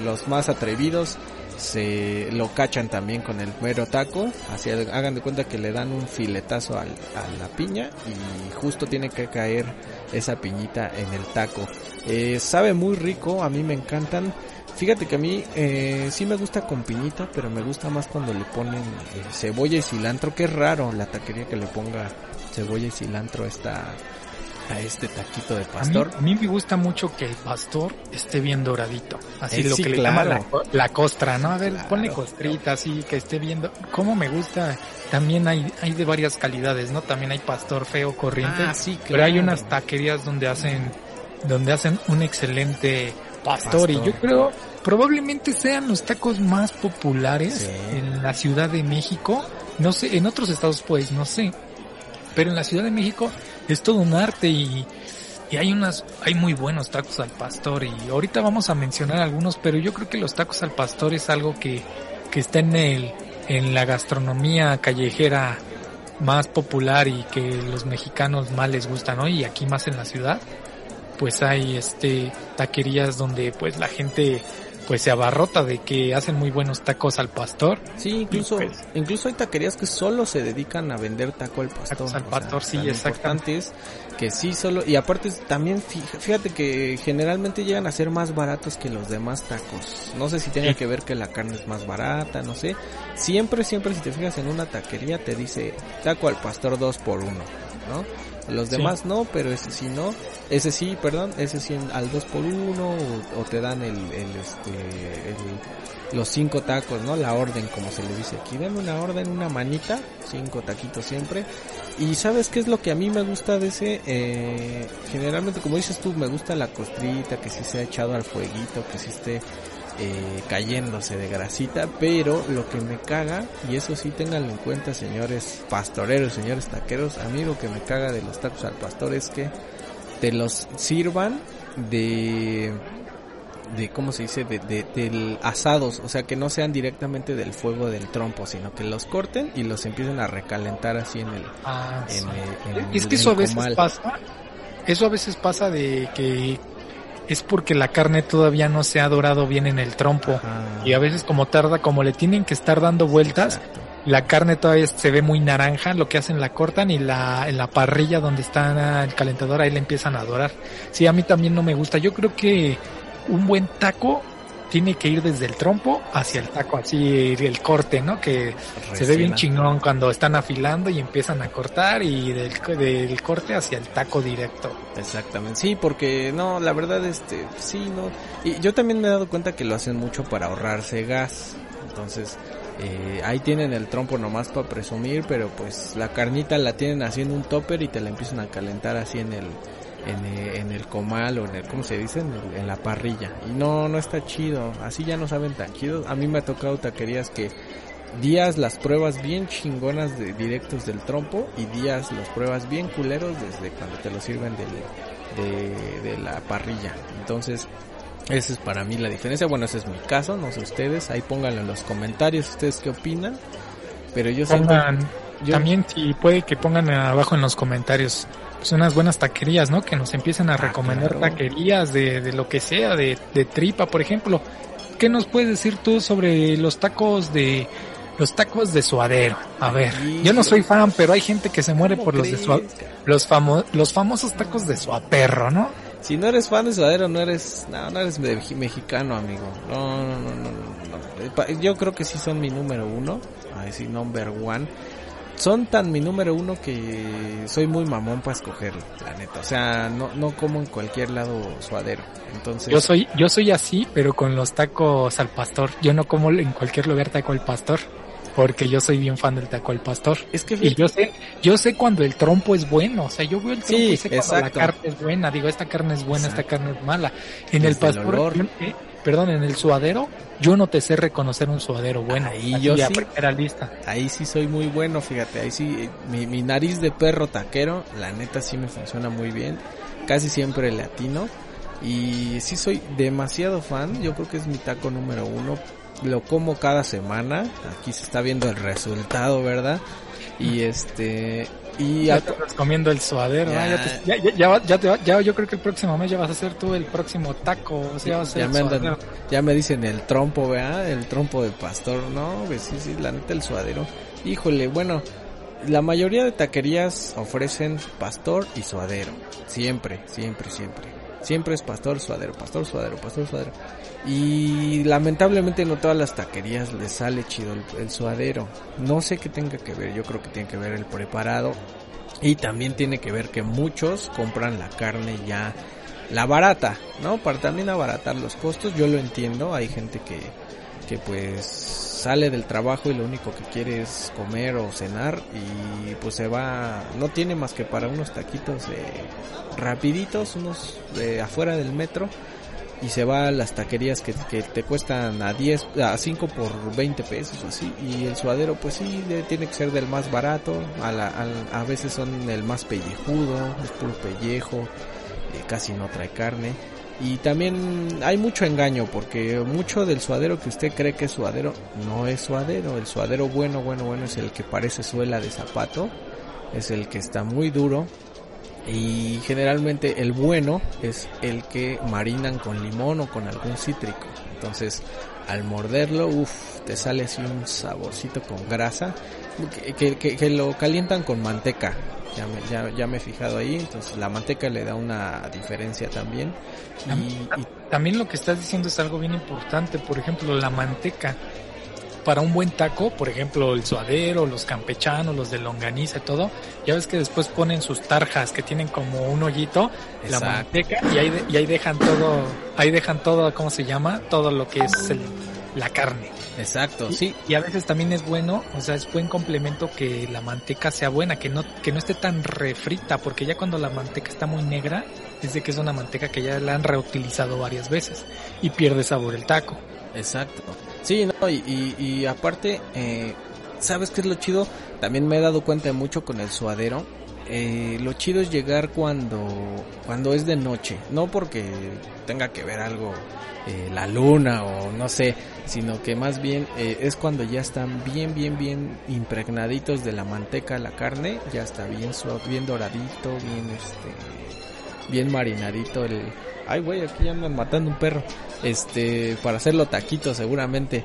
los más atrevidos se lo cachan también con el mero taco, así hagan de cuenta que le dan un filetazo al, a la piña y justo tiene que caer esa piñita en el taco. Eh, sabe muy rico, a mí me encantan. Fíjate que a mí eh, sí me gusta con piñita, pero me gusta más cuando le ponen eh, cebolla y cilantro, que es raro la taquería que le ponga cebolla y cilantro esta a este taquito de pastor. A mí, me gusta mucho que el pastor esté bien doradito. Así eh, lo que le llama la, costra, ¿no? A ver, ponle costrita, así que esté viendo. Cómo me gusta. También hay, hay de varias calidades, ¿no? También hay pastor feo, corriente. Ah, sí, Pero hay unas taquerías donde hacen, donde hacen un excelente pastor, y yo creo probablemente sean los tacos más populares en la Ciudad de México. No sé, en otros estados pues, no sé. Pero en la Ciudad de México es todo un arte y, y hay unas, hay muy buenos tacos al pastor y ahorita vamos a mencionar algunos, pero yo creo que los tacos al pastor es algo que, que está en el, en la gastronomía callejera más popular y que los mexicanos más les gustan, ¿no? Y aquí más en la ciudad, pues hay este taquerías donde pues la gente pues se abarrota de que hacen muy buenos tacos al pastor. Sí, incluso pues, incluso hay taquerías que solo se dedican a vender taco al pastor. Tacos al pastor, sí, exactamente. Es que sí solo y aparte también fíjate que generalmente llegan a ser más baratos que los demás tacos. No sé si tiene que ver que la carne es más barata, no sé. Siempre siempre si te fijas en una taquería te dice taco al pastor dos por uno, ¿no? Los demás no, pero ese sí no. Ese sí, perdón, ese sí al 2 por 1 o, te dan el, el este, los cinco tacos, ¿no? La orden, como se le dice aquí. Dame una orden, una manita, cinco taquitos siempre. Y sabes qué es lo que a mí me gusta de ese, eh, generalmente como dices tú, me gusta la costrita, que sí se ha echado al fueguito, que sí esté eh, cayéndose de grasita, pero lo que me caga, y eso sí tenganlo en cuenta señores pastoreros, señores taqueros, a mí lo que me caga de los tacos al pastor es que te los sirvan de de cómo se dice de, de, asados o sea que no sean directamente del fuego del trompo sino que los corten y los empiecen a recalentar así en el, ah, es que eso a veces pasa eso a veces pasa de que es porque la carne todavía no se ha dorado bien en el trompo. Y a veces como tarda, como le tienen que estar dando vueltas, la carne todavía se ve muy naranja, lo que hacen la cortan y la, en la parrilla donde está el calentador ahí le empiezan a dorar. Sí, a mí también no me gusta. Yo creo que un buen taco tiene que ir desde el trompo hacia el taco, así el corte, ¿no? Que se ve bien chingón cuando están afilando y empiezan a cortar y del, del corte hacia el taco directo. Exactamente, sí, porque no, la verdad, este, sí, no. Y yo también me he dado cuenta que lo hacen mucho para ahorrarse gas. Entonces, eh, ahí tienen el trompo nomás para presumir, pero pues la carnita la tienen así en un topper y te la empiezan a calentar así en el eh, en, el comal o en el, ¿cómo se dice? En, la parrilla. Y no, no está chido. Así ya no saben tan chido. A mí me ha tocado taquerías que días las pruebas bien chingonas de directos del trompo y días las pruebas bien culeros desde cuando te lo sirven de, de la parrilla. Entonces, esa es para mí la diferencia. Bueno, ese es mi caso, no sé ustedes. Ahí pónganlo en los comentarios ustedes qué opinan. Pero yo Pongan, También si puede que pongan abajo en los comentarios pues unas buenas taquerías, ¿no? Que nos empiecen a ah, recomendar taquerías de, de, lo que sea, de, de tripa, por ejemplo. ¿Qué nos puedes decir tú sobre los tacos de los tacos de suadero? A ver, yo no soy fan, pero hay gente que se muere por los de su, los famo, los famosos tacos de suaperro, ¿no? Si no eres fan de suadero, no eres, no, no eres mexicano, amigo. No, no, no, no, Yo creo que sí son mi número uno, a decir number one son tan mi número uno que soy muy mamón para escoger, la neta. O sea, no, no como en cualquier lado suadero. Entonces. Yo soy, yo soy así, pero con los tacos al pastor. Yo no como en cualquier lugar taco al pastor. Porque yo soy bien fan del taco al pastor. Es que y yo sé, yo sé cuando el trompo es bueno. O sea, yo veo el trompo y sé cuando la carne es buena. Digo, esta carne es buena, esta carne es mala. En el pastor, perdón, en el suadero, yo no te sé reconocer un suadero bueno. Ahí yo sí, era lista. Ahí sí soy muy bueno, fíjate, ahí sí, mi, mi, nariz de perro taquero, la neta sí me funciona muy bien, casi siempre latino. Y sí soy demasiado fan, yo creo que es mi taco número uno. lo como cada semana. Aquí se está viendo el resultado, ¿verdad? Y este y ya te estás comiendo el suadero, ya, ya, ya, ya, te ya, yo creo que el próximo mes ya vas a ser tú el próximo taco, o sea, vas a ser ya, me andan, ya me dicen el trompo, ¿verdad? El trompo del pastor, no, pues sí, sí, la neta el suadero. Híjole, bueno, la mayoría de taquerías ofrecen pastor y suadero, siempre, siempre, siempre. Siempre es pastor, suadero, pastor, suadero, pastor, suadero. Y lamentablemente no todas las taquerías les sale chido el, suadero. No sé qué tenga que ver, yo creo que tiene que ver el preparado. Y también tiene que ver que muchos compran la carne ya, la barata, ¿no? Para también abaratar los costos, yo lo entiendo, hay gente que, que pues sale del trabajo y lo único que quiere es comer o cenar y pues se va, no tiene más que para unos taquitos rapiditos, unos de afuera del metro y se va a las taquerías que, que, te cuestan a 10, a 5 por 20 pesos así. Y el suadero pues sí tiene que ser del más barato, a, la, a, veces son el más pellejudo, es puro pellejo, eh, casi no trae carne. Y también hay mucho engaño porque mucho del suadero que usted cree que es suadero no es suadero, el suadero bueno, bueno, bueno es el que parece suela de zapato, es el que está muy duro y generalmente el bueno es el que marinan con limón o con algún cítrico. Entonces, al morderlo, uff, te sale así un saborcito con grasa que, que, lo calientan con manteca. Ya me, ya, ya me he fijado ahí, entonces la manteca le da una diferencia también. y, también lo que estás diciendo es algo bien importante, por ejemplo, la manteca para un buen taco, por ejemplo, el suadero, los campechanos, los de longaniza y todo, ya ves que después ponen sus tarjas que tienen como un hoyito, la manteca, y ahí, y ahí dejan todo, ahí dejan todo, ¿cómo se llama? Todo lo que es la carne. Exacto, sí. Y a veces también es bueno, o sea, es buen complemento que la manteca sea buena, que no, que no esté tan refrita, porque ya cuando la manteca está muy negra, es de que es una manteca que ya la han reutilizado varias veces y pierde sabor el taco. Exacto. Sí, no, y, y, aparte, eh, ¿sabes qué es lo chido? También me he dado cuenta mucho con el suadero. Eh, lo chido es llegar cuando, cuando es de noche, no porque tenga que ver algo, eh, la luna o no sé, sino que más bien eh, es cuando ya están bien, bien, bien impregnaditos de la manteca, la carne, ya está bien suave, bien doradito, bien este, bien marinadito el, ay güey, aquí andan matando un perro, este, para hacerlo taquito seguramente,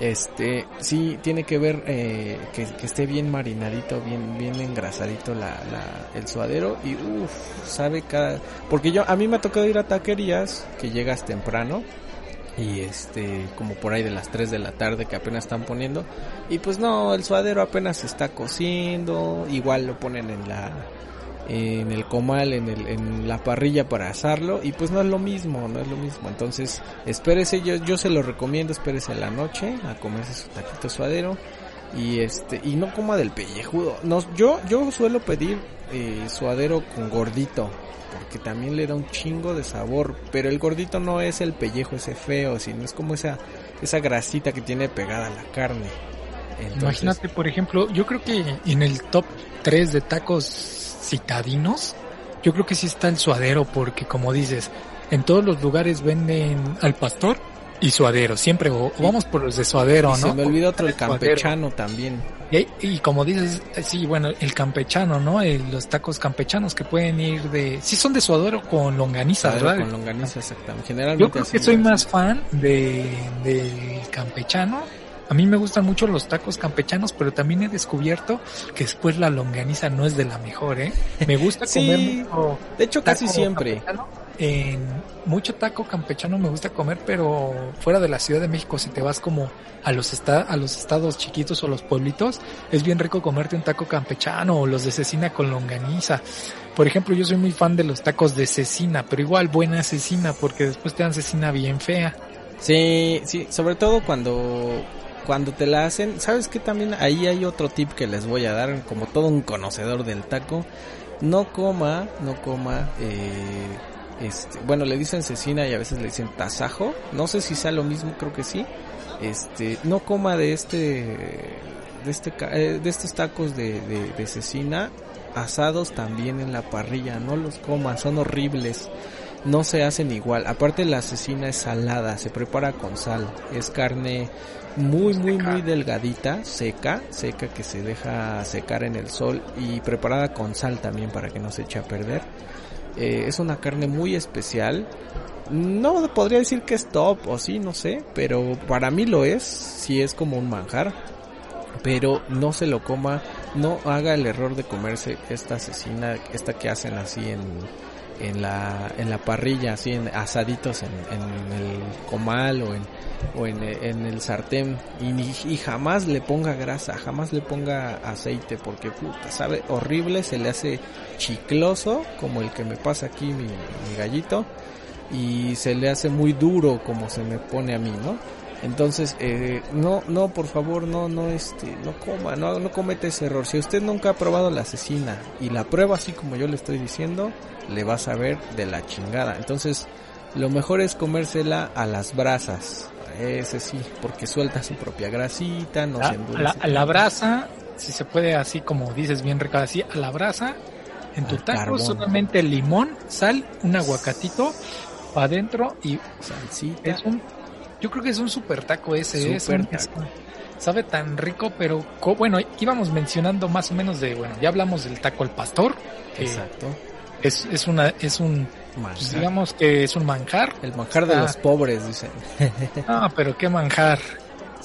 este, sí, tiene que ver eh, que, esté bien marinadito, bien, bien engrasadito la, la, el suadero y uff, sabe cada, porque yo, a mí me ha tocado ir a taquerías que llegas temprano, y este como por ahí de las 3 de la tarde que apenas están poniendo y pues no el suadero apenas se está cociendo igual lo ponen en la en el comal, en, el, en la parrilla para asarlo y pues no es lo mismo, no es lo mismo. Entonces, espérese, yo, yo se lo recomiendo, espérese la noche a comerse su taquito suadero y este y no coma del pellejudo. No, yo yo suelo pedir eh, suadero con gordito porque también le da un chingo de sabor, pero el gordito no es el pellejo ese feo, sino es como esa esa grasita que tiene pegada a la carne. Imagínate, por ejemplo, yo creo que en el top 3 de tacos citadinos, yo creo que sí está el suadero porque como dices, en todos los lugares venden al pastor y suadero, siempre o, vamos por los de suadero, ¿no? Se me olvidó otro el campechano también. Y, como dices, sí, bueno, el campechano, ¿no? los tacos campechanos que pueden ir de, sí son de suadero con longaniza, ¿verdad? Con longaniza, exactamente. Generalmente Yo creo que soy más fan de del campechano a mí me gustan mucho los tacos campechanos, pero también he descubierto que después la longaniza no es de la mejor, ¿eh? Me gusta comer mucho. De hecho, casi siempre. En mucho taco campechano me gusta comer, pero fuera de la Ciudad de México, si te vas como a los, a los estados chiquitos o los pueblitos, es bien rico comerte un taco campechano o los de cecina con longaniza. Por ejemplo, yo soy muy fan de los tacos de cecina, pero igual buena cecina, porque después te dan cecina bien fea. Sí, sí, sobre todo cuando cuando te la hacen, ¿sabes que también ahí hay otro tip que les voy a dar como todo un conocedor del taco? No coma, no coma, eh, este, bueno, le dicen cecina y a veces le dicen tasajo, no sé si sea lo mismo, creo que sí. Este, no coma de este, de este, eh, de estos tacos de, cecina asados también en la parrilla, no los coma, son horribles no se hacen igual. Aparte la cecina es salada, se prepara con sal. Es carne muy, muy, muy delgadita, seca, seca que se deja secar en el sol y preparada con sal también para que no se eche a perder. Eh, es una carne muy especial. No podría decir que es top o sí, no sé, pero para mí lo es, si es como un manjar. Pero no se lo coma, no haga el error de comerse esta asesina, esta que hacen así en, en la, en la parrilla, así en asaditos en, el comal o en, o en, el sartén y, y, jamás le ponga grasa, jamás le ponga aceite porque puta, sabe horrible, se le hace chicloso como el que me pasa aquí mi, mi gallito y se le hace muy duro como se me pone a mí, ¿no? Entonces, eh, no, no, por favor, no, no, este, no coma, no, no cometa ese error. Si usted nunca ha probado la asesina y la prueba así como yo le estoy diciendo, le va a saber de la chingada. Entonces, lo mejor es comérsela a las brasas. Ese sí, porque suelta su propia grasita, no la, se endurece. La, a la brasa, si se puede así como dices bien rica, así a la brasa, en tu taco carbón. solamente limón, sal, un aguacatito para adentro y Salsita. es un, yo creo que es un super taco ese, es Super es un- sabe tan rico, pero bueno, íbamos mencionando más o menos de, bueno, ya hablamos del taco al pastor, que Exacto. es, es una, es un, pues digamos que es un manjar, El manjar de Ah. los pobres, dicen. Ah, pero qué manjar.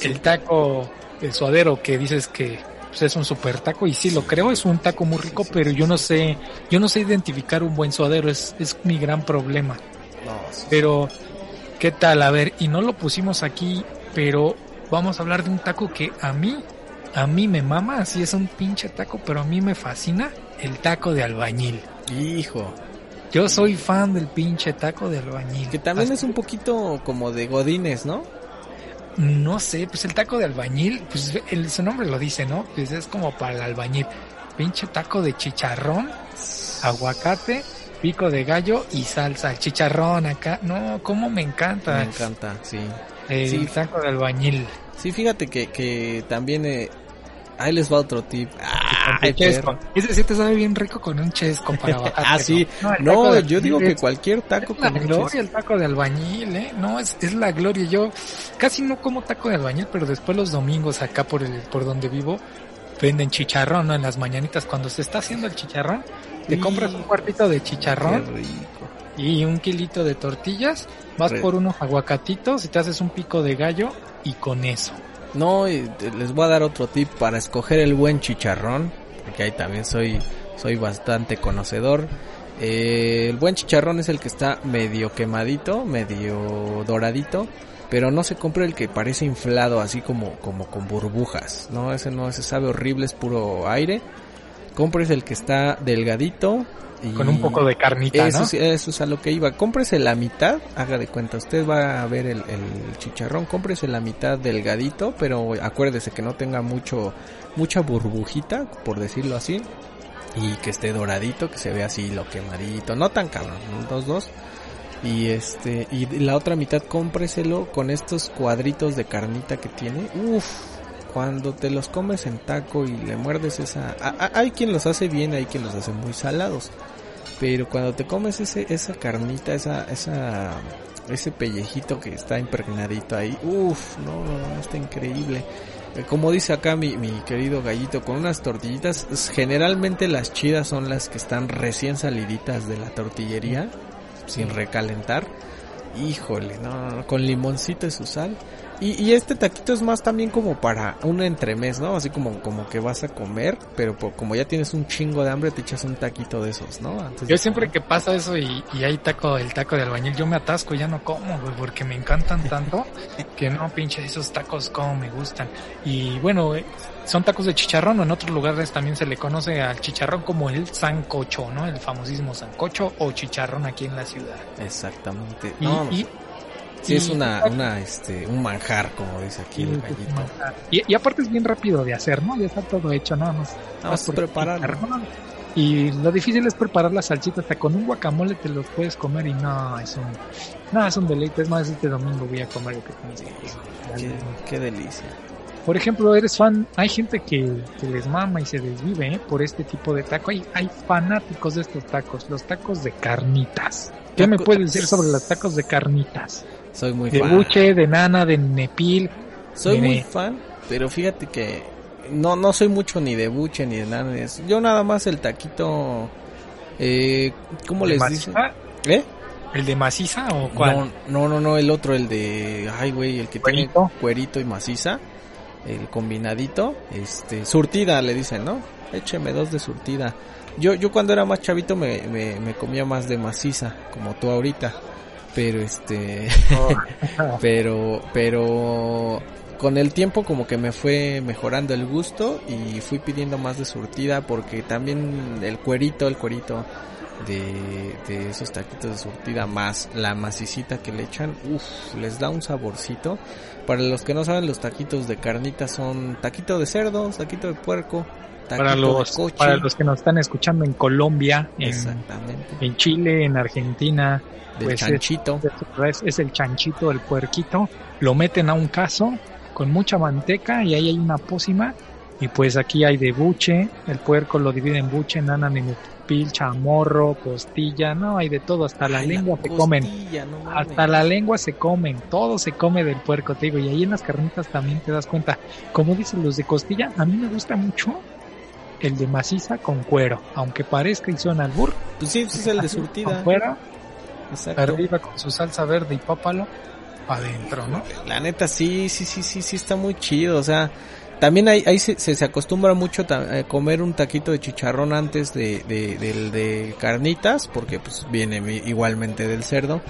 El taco, el suadero que dices que pues, es un super taco y sí lo creo, es un taco muy rico, pero yo no sé, yo no sé identificar un buen suadero, es, es mi gran problema. No. Pero, ¿qué tal? A ver, y no lo pusimos aquí, pero vamos a hablar de un taco que a mí, a mí me mama, así es un pinche taco, pero a mí me fascina el taco de albañil. Hijo. Yo soy fan del pinche taco de albañil. Que también Hasta- es un poquito como de godines, ¿no? No sé, pues el taco de albañil, pues el, su nombre lo dice, ¿no? Pues es como para el albañil. Pinche taco de chicharrón, aguacate, pico de gallo y salsa. El chicharrón acá, no, cómo me encanta Me encanta, sí. el Sí. taco de albañil. Sí, fíjate que, que también... eh, ahí les va otro tip. Ay, El chesco. Ese sí te sabe bien rico con un chesco para bajar. Ah, sí. No, de yo digo que cualquier taco Es la con un gloria el taco de albañil, ¿eh? No, es, es la gloria. Yo casi no como taco de albañil, pero después los domingos acá por el, por donde vivo, venden chicharrón, ¿no? En las mañanitas, cuando se está haciendo el chicharrón, te compras un cuartito de chicharrón y un kilito de tortillas, vas por unos aguacatitos y te haces un pico de gallo y con eso. No, y les voy a dar otro tip para escoger el buen chicharrón, porque ahí también soy, soy bastante conocedor. Eh, el buen chicharrón es el que está medio quemadito, medio doradito, pero no se compre el que parece inflado, así como, como con burbujas, no, ese no, ese sabe horrible, es puro aire. Compres el que está delgadito y Con un poco de carnita, eso, ¿no? eso es a lo que iba. Cómprese la mitad, haga de cuenta. Usted va a ver el, el chicharrón, cómprese la mitad delgadito, pero acuérdese que no tenga mucho, mucha burbujita, por decirlo así. Y que esté doradito, que se vea así lo quemadito, no tan cabrón, ¿no? dos, dos. Y este, y la otra mitad cómpreselo con estos cuadritos de carnita que tiene. Uf, cuando te los comes en taco y le muerdes esa... a- a- hay quien los hace bien, hay quien los hace muy salados. Pero cuando te comes ese, esa carnita, esa, esa, ese pellejito que está impregnadito ahí, uff, no, no, no, está increíble. Eh, Como dice acá mi, mi querido gallito, con unas tortillitas, generalmente las chidas son las que están recién saliditas de la tortillería, sin recalentar. Híjole, no, no, no, con limoncito y su sal. Y, y este taquito es más también como para un entremés, ¿no? Así como, como que vas a comer, pero po- como ya tienes un chingo de hambre, te echas un taquito de esos, ¿no? Antes Yo siempre comer. que pasa eso y, y hay taco, el taco de albañil, yo me atasco y ya no como, güey, porque me encantan tanto que no, pinche, esos tacos como me gustan. Y bueno, eh, son tacos de chicharrón, o en otros lugares también se le conoce al chicharrón como el sancocho, ¿no? El famosísimo sancocho o chicharrón aquí en la ciudad. Exactamente. Y, No, y- sí es una, una, este, un manjar, como dice aquí el gallito. Y, y aparte es bien rápido de hacer, ¿no? Ya está todo hecho, nada más. Nada más por prepararlo. chicharrón. Y lo difícil es preparar la salsita, hasta con un guacamole te lo puedes comer y no, es un, no, es un deleite. Es más, este domingo voy a comer lo que tengo. Qué, qué delicia. por ejemplo, eres fan, hay gente que, que les mama y se desvive ¿eh? por este tipo de taco. Hay, hay fanáticos de estos tacos, los tacos de carnitas. ¿Qué me puedes decir sobre los tacos de carnitas? Soy muy De fan. buche, de nana, de nepil. Soy de- muy fan, pero fíjate que no no soy mucho ni de buche ni de de eso. Yo nada más el taquito eh ¿cómo ¿De les dicen? maciza? ¿Eh? ¿El de maciza o cuál? No, no, no, no, el otro el de ay güey, el que ¿Cuerito? tiene cuerito y maciza, el combinadito, este surtida le dicen, ¿no? Écheme dos de surtida. Yo yo cuando era más chavito me me, me comía más de maciza, como tú ahorita. Pero este Oh. pero pero con el tiempo como que me fue mejorando el gusto y fui pidiendo más de surtida porque también el cuerito, el cuerito de, de esos taquitos de surtida más la macicita que le echan, uff, les da un saborcito. Para los que no saben, los taquitos de carnita son taquito de cerdo, taquito de puerco, para los coche. para los que nos están escuchando en Colombia, en, en Chile, en Argentina, Del pues es- chanchito. es, es el chanchito, el puerquito, lo meten a un caso con mucha manteca y ahí hay una pócima y pues aquí hay de buche, el puerco lo divide en buche, nana, nenupil, chamorro, costilla, no, hay de todo, hasta la Ay, lengua se comen. no. Hasta la lengua se comen, todo se come del puerco, te digo, y ahí en las carnitas también te das cuenta. Como dicen los de costilla, a mí me gusta mucho el de maciza con cuero, aunque parezca y suena al burro, Pues sí, pues es el de con surtida. cuero, Exacto. arriba con su salsa verde y pápalo, adentro, ¿no? La neta, sí, sí, sí, sí, sí, está muy chido. O sea, también ahí, ahí se, se, se acostumbra mucho a comer un taquito de chicharrón antes de, de, del de carnitas, porque pues viene igualmente del cerdo.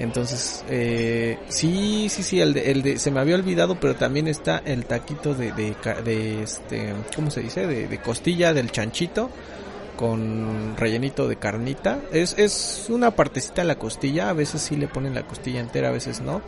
Entonces, eh, sí, sí, sí, el de, el se me había olvidado, pero también está el taquito de, de, este, ¿cómo se dice? De, de costilla del chanchito con rellenito de carnita. Es, es una partecita la costilla, a veces sí le ponen la costilla entera, a veces no.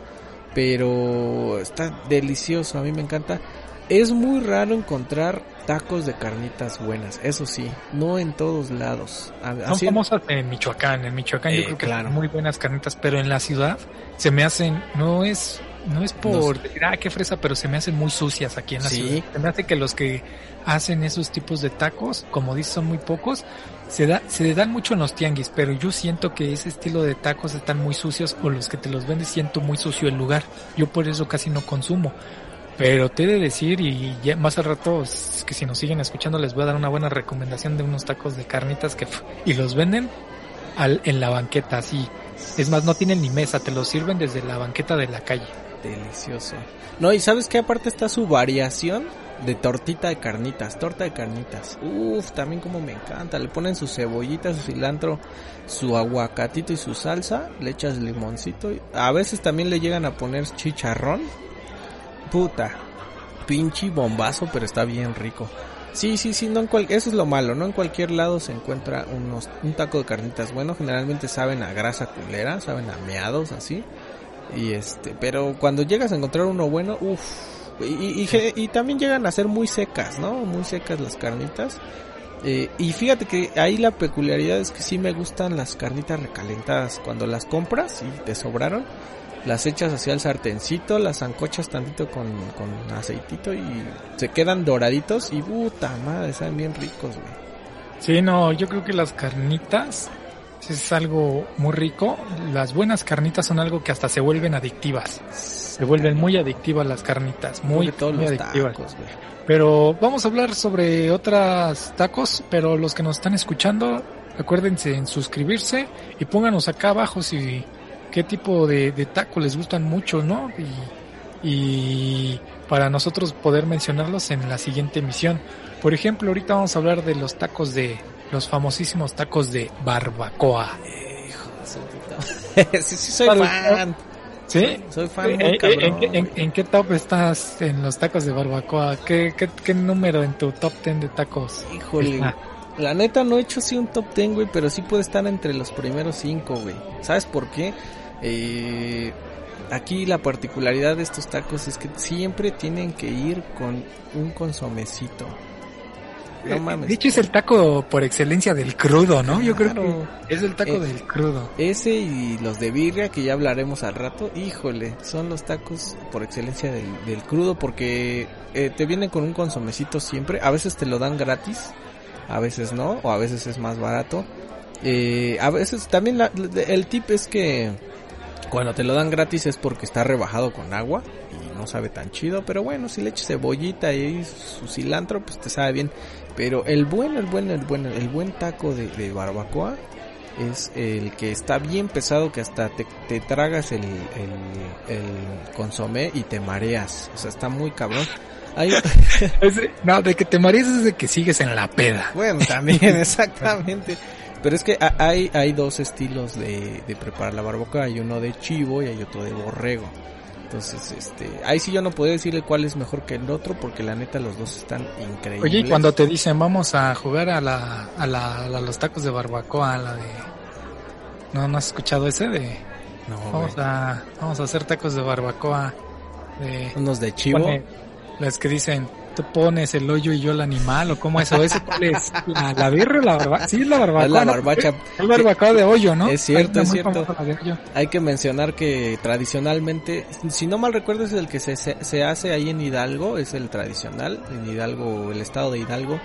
Pero está delicioso, a mí me encanta. Es muy raro encontrar tacos de carnitas buenas, eso sí, no en todos lados. Son famosas en Michoacán, en Michoacán Eh, yo creo que claro. son muy buenas carnitas, pero en la ciudad se me hacen, no es, no es por decir, ah, qué fresa, pero se me hacen muy sucias aquí en la Sí. ciudad. Se me hace que los que hacen esos tipos de tacos, como dices, son muy pocos, se da, se dan mucho en los tianguis, pero yo siento que ese estilo de tacos están muy sucios o los que te los venden siento muy sucio el lugar. Yo por eso casi no consumo. Pero te he de decir, y más al rato, es que si nos siguen escuchando, les voy a dar una buena recomendación de unos tacos de carnitas que, y los venden al, en la banqueta, así. Es más, no tienen ni mesa, te los sirven desde la banqueta de la calle. Delicioso. No, y sabes que aparte está su variación de tortita de carnitas, torta de carnitas. Uf, también como me encanta. Le ponen su cebollita, su cilantro, su aguacatito y su salsa. Le echas limoncito. A veces también le llegan a poner chicharrón. Puta, pinche bombazo, pero está bien rico. Sí, sí, sí, no en cual, eso es lo malo, no en cualquier lado se encuentra unos, un taco de carnitas bueno, generalmente saben a grasa culera, saben a meados así. Y este, pero cuando llegas a encontrar uno bueno, uff, y, y, y- y también llegan a ser muy secas, ¿no? Muy secas las carnitas. Eh, y fíjate que ahí la peculiaridad es que sí me gustan las carnitas recalentadas. Cuando las compras y te sobraron, las echas hacia el sartencito, las zancochas tantito con, con aceitito y se quedan doraditos y puta madre, saben bien ricos, güey. Sí, no, yo creo que las carnitas es algo muy rico. Las buenas carnitas son algo que hasta se vuelven adictivas. Se vuelven muy adictivas las carnitas, muy, todos muy los adictivas. tacos. Pero vamos a hablar sobre otras tacos, pero los que nos están escuchando, acuérdense en suscribirse y pónganos acá abajo si qué tipo de, de taco les gustan mucho, ¿no? Y, y para nosotros poder mencionarlos en la siguiente emisión. Por ejemplo, ahorita vamos a hablar de los tacos de, los famosísimos tacos de barbacoa. Hijo de sí, sí, soy fan. ¿Sí? Soy fan Eh, muy eh, cabrón, ¿en, qué, en- güey. en qué top estás en los tacos de barbacoa? ¿Qué, qué, qué número en tu top 10 de tacos? Híjole, está? la neta no he hecho así un top 10, güey, pero sí puede estar entre los primeros 5, güey. ¿Sabes por qué? Eh, aquí la particularidad de estos tacos es que siempre tienen que ir con un consomecito. no mames. De hecho es el taco por excelencia del crudo, ¿no? Yo creo que es el taco Eh, del crudo. Ese y los de birria, que ya hablaremos al rato, híjole, son los tacos por excelencia del, del crudo porque eh, te vienen con un consomecito siempre, a veces te lo dan gratis, a veces no, o a veces es más barato. Eh, a veces también la- el tip es que cuando te lo dan gratis es porque está rebajado con agua y no sabe tan chido, pero bueno, si le echas cebollita y su cilantro, pues te sabe bien. Pero el buen, el buen, el buen, el buen taco de, de barbacoa es el que está bien pesado que hasta te, te tragas el, el, el consomé y te mareas. O sea, está muy cabrón. Hay, no, de que te mareas es de que sigues en la peda. bueno, también, exactamente. Pero es que ha- hay, hay dos estilos de, de preparar la barbacoa. Hay uno de chivo y hay otro de borrego. Entonces, este, ahí sí yo no puedo decirle cuál es mejor que el otro porque la neta los dos están increíbles. Oye, y cuando te dicen vamos a jugar a la, a la, a los tacos de barbacoa, a la de... ¿No, no has escuchado ese de... No, Vamos güey. a, vamos a hacer tacos de barbacoa de... Unos de chivo. pone- las que dicen, tú pones el hoyo y yo el animal, o cómo eso, ¿ese cuál es? ¿La, la birria o la barbacoa? Sí, es la barbacoa. Es la ¿no? barbacha. Es barbacoa de hoyo, ¿no? Es cierto, es cierto. Hay que mencionar que tradicionalmente, si no mal recuerdo, es el que se, se, se hace ahí en Hidalgo, es el tradicional, en Hidalgo, el estado de Hidalgo.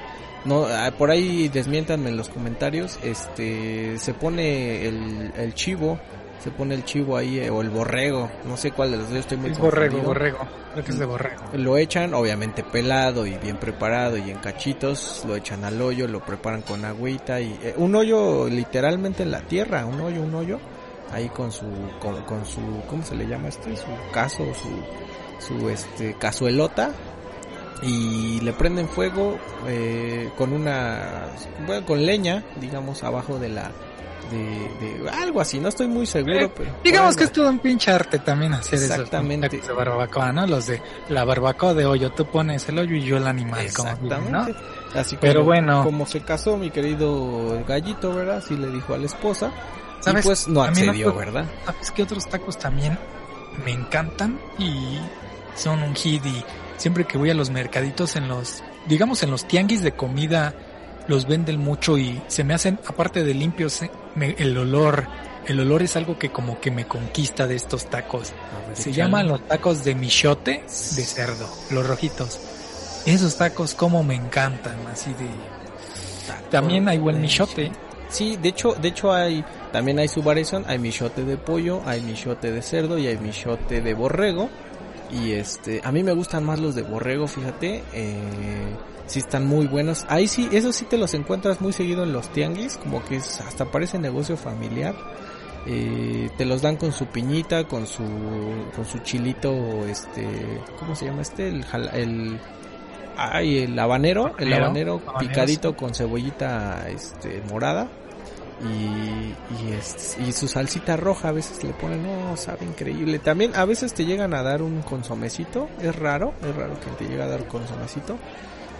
No, ah, por ahí desmiéntanme en los comentarios, este, se pone el, el chivo, se pone el chivo ahí, eh, o el borrego, no sé cuál de los dos, estoy muy borrego, confundido. borrego. Creo que es de borrego. Lo echan, obviamente pelado y bien preparado y en cachitos, lo echan al hoyo, lo preparan con agüita y eh, un hoyo literalmente en la tierra, un hoyo, un hoyo, ahí con su, con, con su, ¿cómo se le llama este? Su caso, su, su este, cazuelota y le prenden fuego eh, con una, bueno, con leña, digamos, abajo de la, de, de algo así, no estoy muy seguro, Eh, pero... Digamos que es todo un pinche arte también hacer esos Exactamente. tacos de barbacoa, ¿no? Los de la barbacoa de hoyo, tú pones el hoyo y yo el animal, como Exactamente. ¿no? Así Pero como, bueno. como se casó mi querido gallito, ¿verdad? Así le dijo a la esposa. ¿Sabes? Y pues no accedió, otro- ¿verdad? ¿Sabes qué otros tacos también me encantan y son un hit y siempre que voy a los mercaditos en los, digamos en los tianguis de comida, los venden mucho y se me hacen, aparte de limpios, eh, me- el olor, el olor es algo que como que me conquista de estos tacos. Se llaman los tacos de michote de cerdo, los rojitos. Esos tacos como me encantan, así de... También hay buen michote. Sí, de hecho, de hecho hay, también hay su variación, hay michote de pollo, hay michote de cerdo y hay michote de borrego. Y este, a mí me gustan más los de borrego, fíjate, eh, sí están muy buenos. Ahí sí, eso sí te los encuentras muy seguido en los tianguis, como que es, hasta parece negocio familiar. Eh, te los dan con su piñita, con su, con su chilito, este, ¿cómo se llama este? El, el, ay, el habanero, el Habanero, habanero habanero, picadito con cebollita, este, morada. Y, y, es- y su salsita roja a veces le ponen, no, sabe increíble. También a veces te llegan a dar un consomecito, es raro, es raro que te llegue a dar consomecito.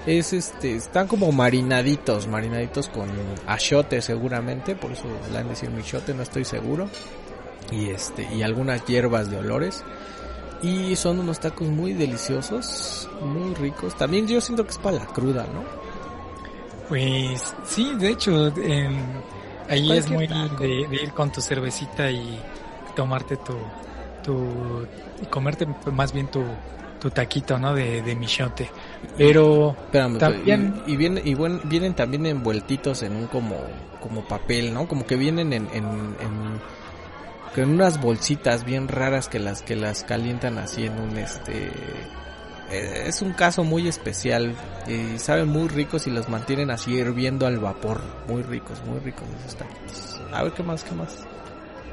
Es este, están como marinaditos, marinaditos con achote seguramente, por eso le han de decir michote, no estoy seguro. Y este, y algunas hierbas de olores. Y son unos tacos muy deliciosos, muy ricos. También yo siento que es para la cruda, ¿no? Pues sí, de hecho, en- ahí es muy de, de ir con tu cervecita y tomarte tu, tu y comerte más bien tu, tu taquito, ¿no? De, de michote. Pero Espérame, También- y, y vienen, y buen- vienen también envueltitos en un como, como papel, ¿no? Como que vienen en, en, en, en unas bolsitas bien raras que las, que las calientan así en un este, es un caso muy especial y saben muy ricos y los mantienen así hirviendo al vapor, muy ricos, muy ricos esos taquitos. A ver qué más, qué más.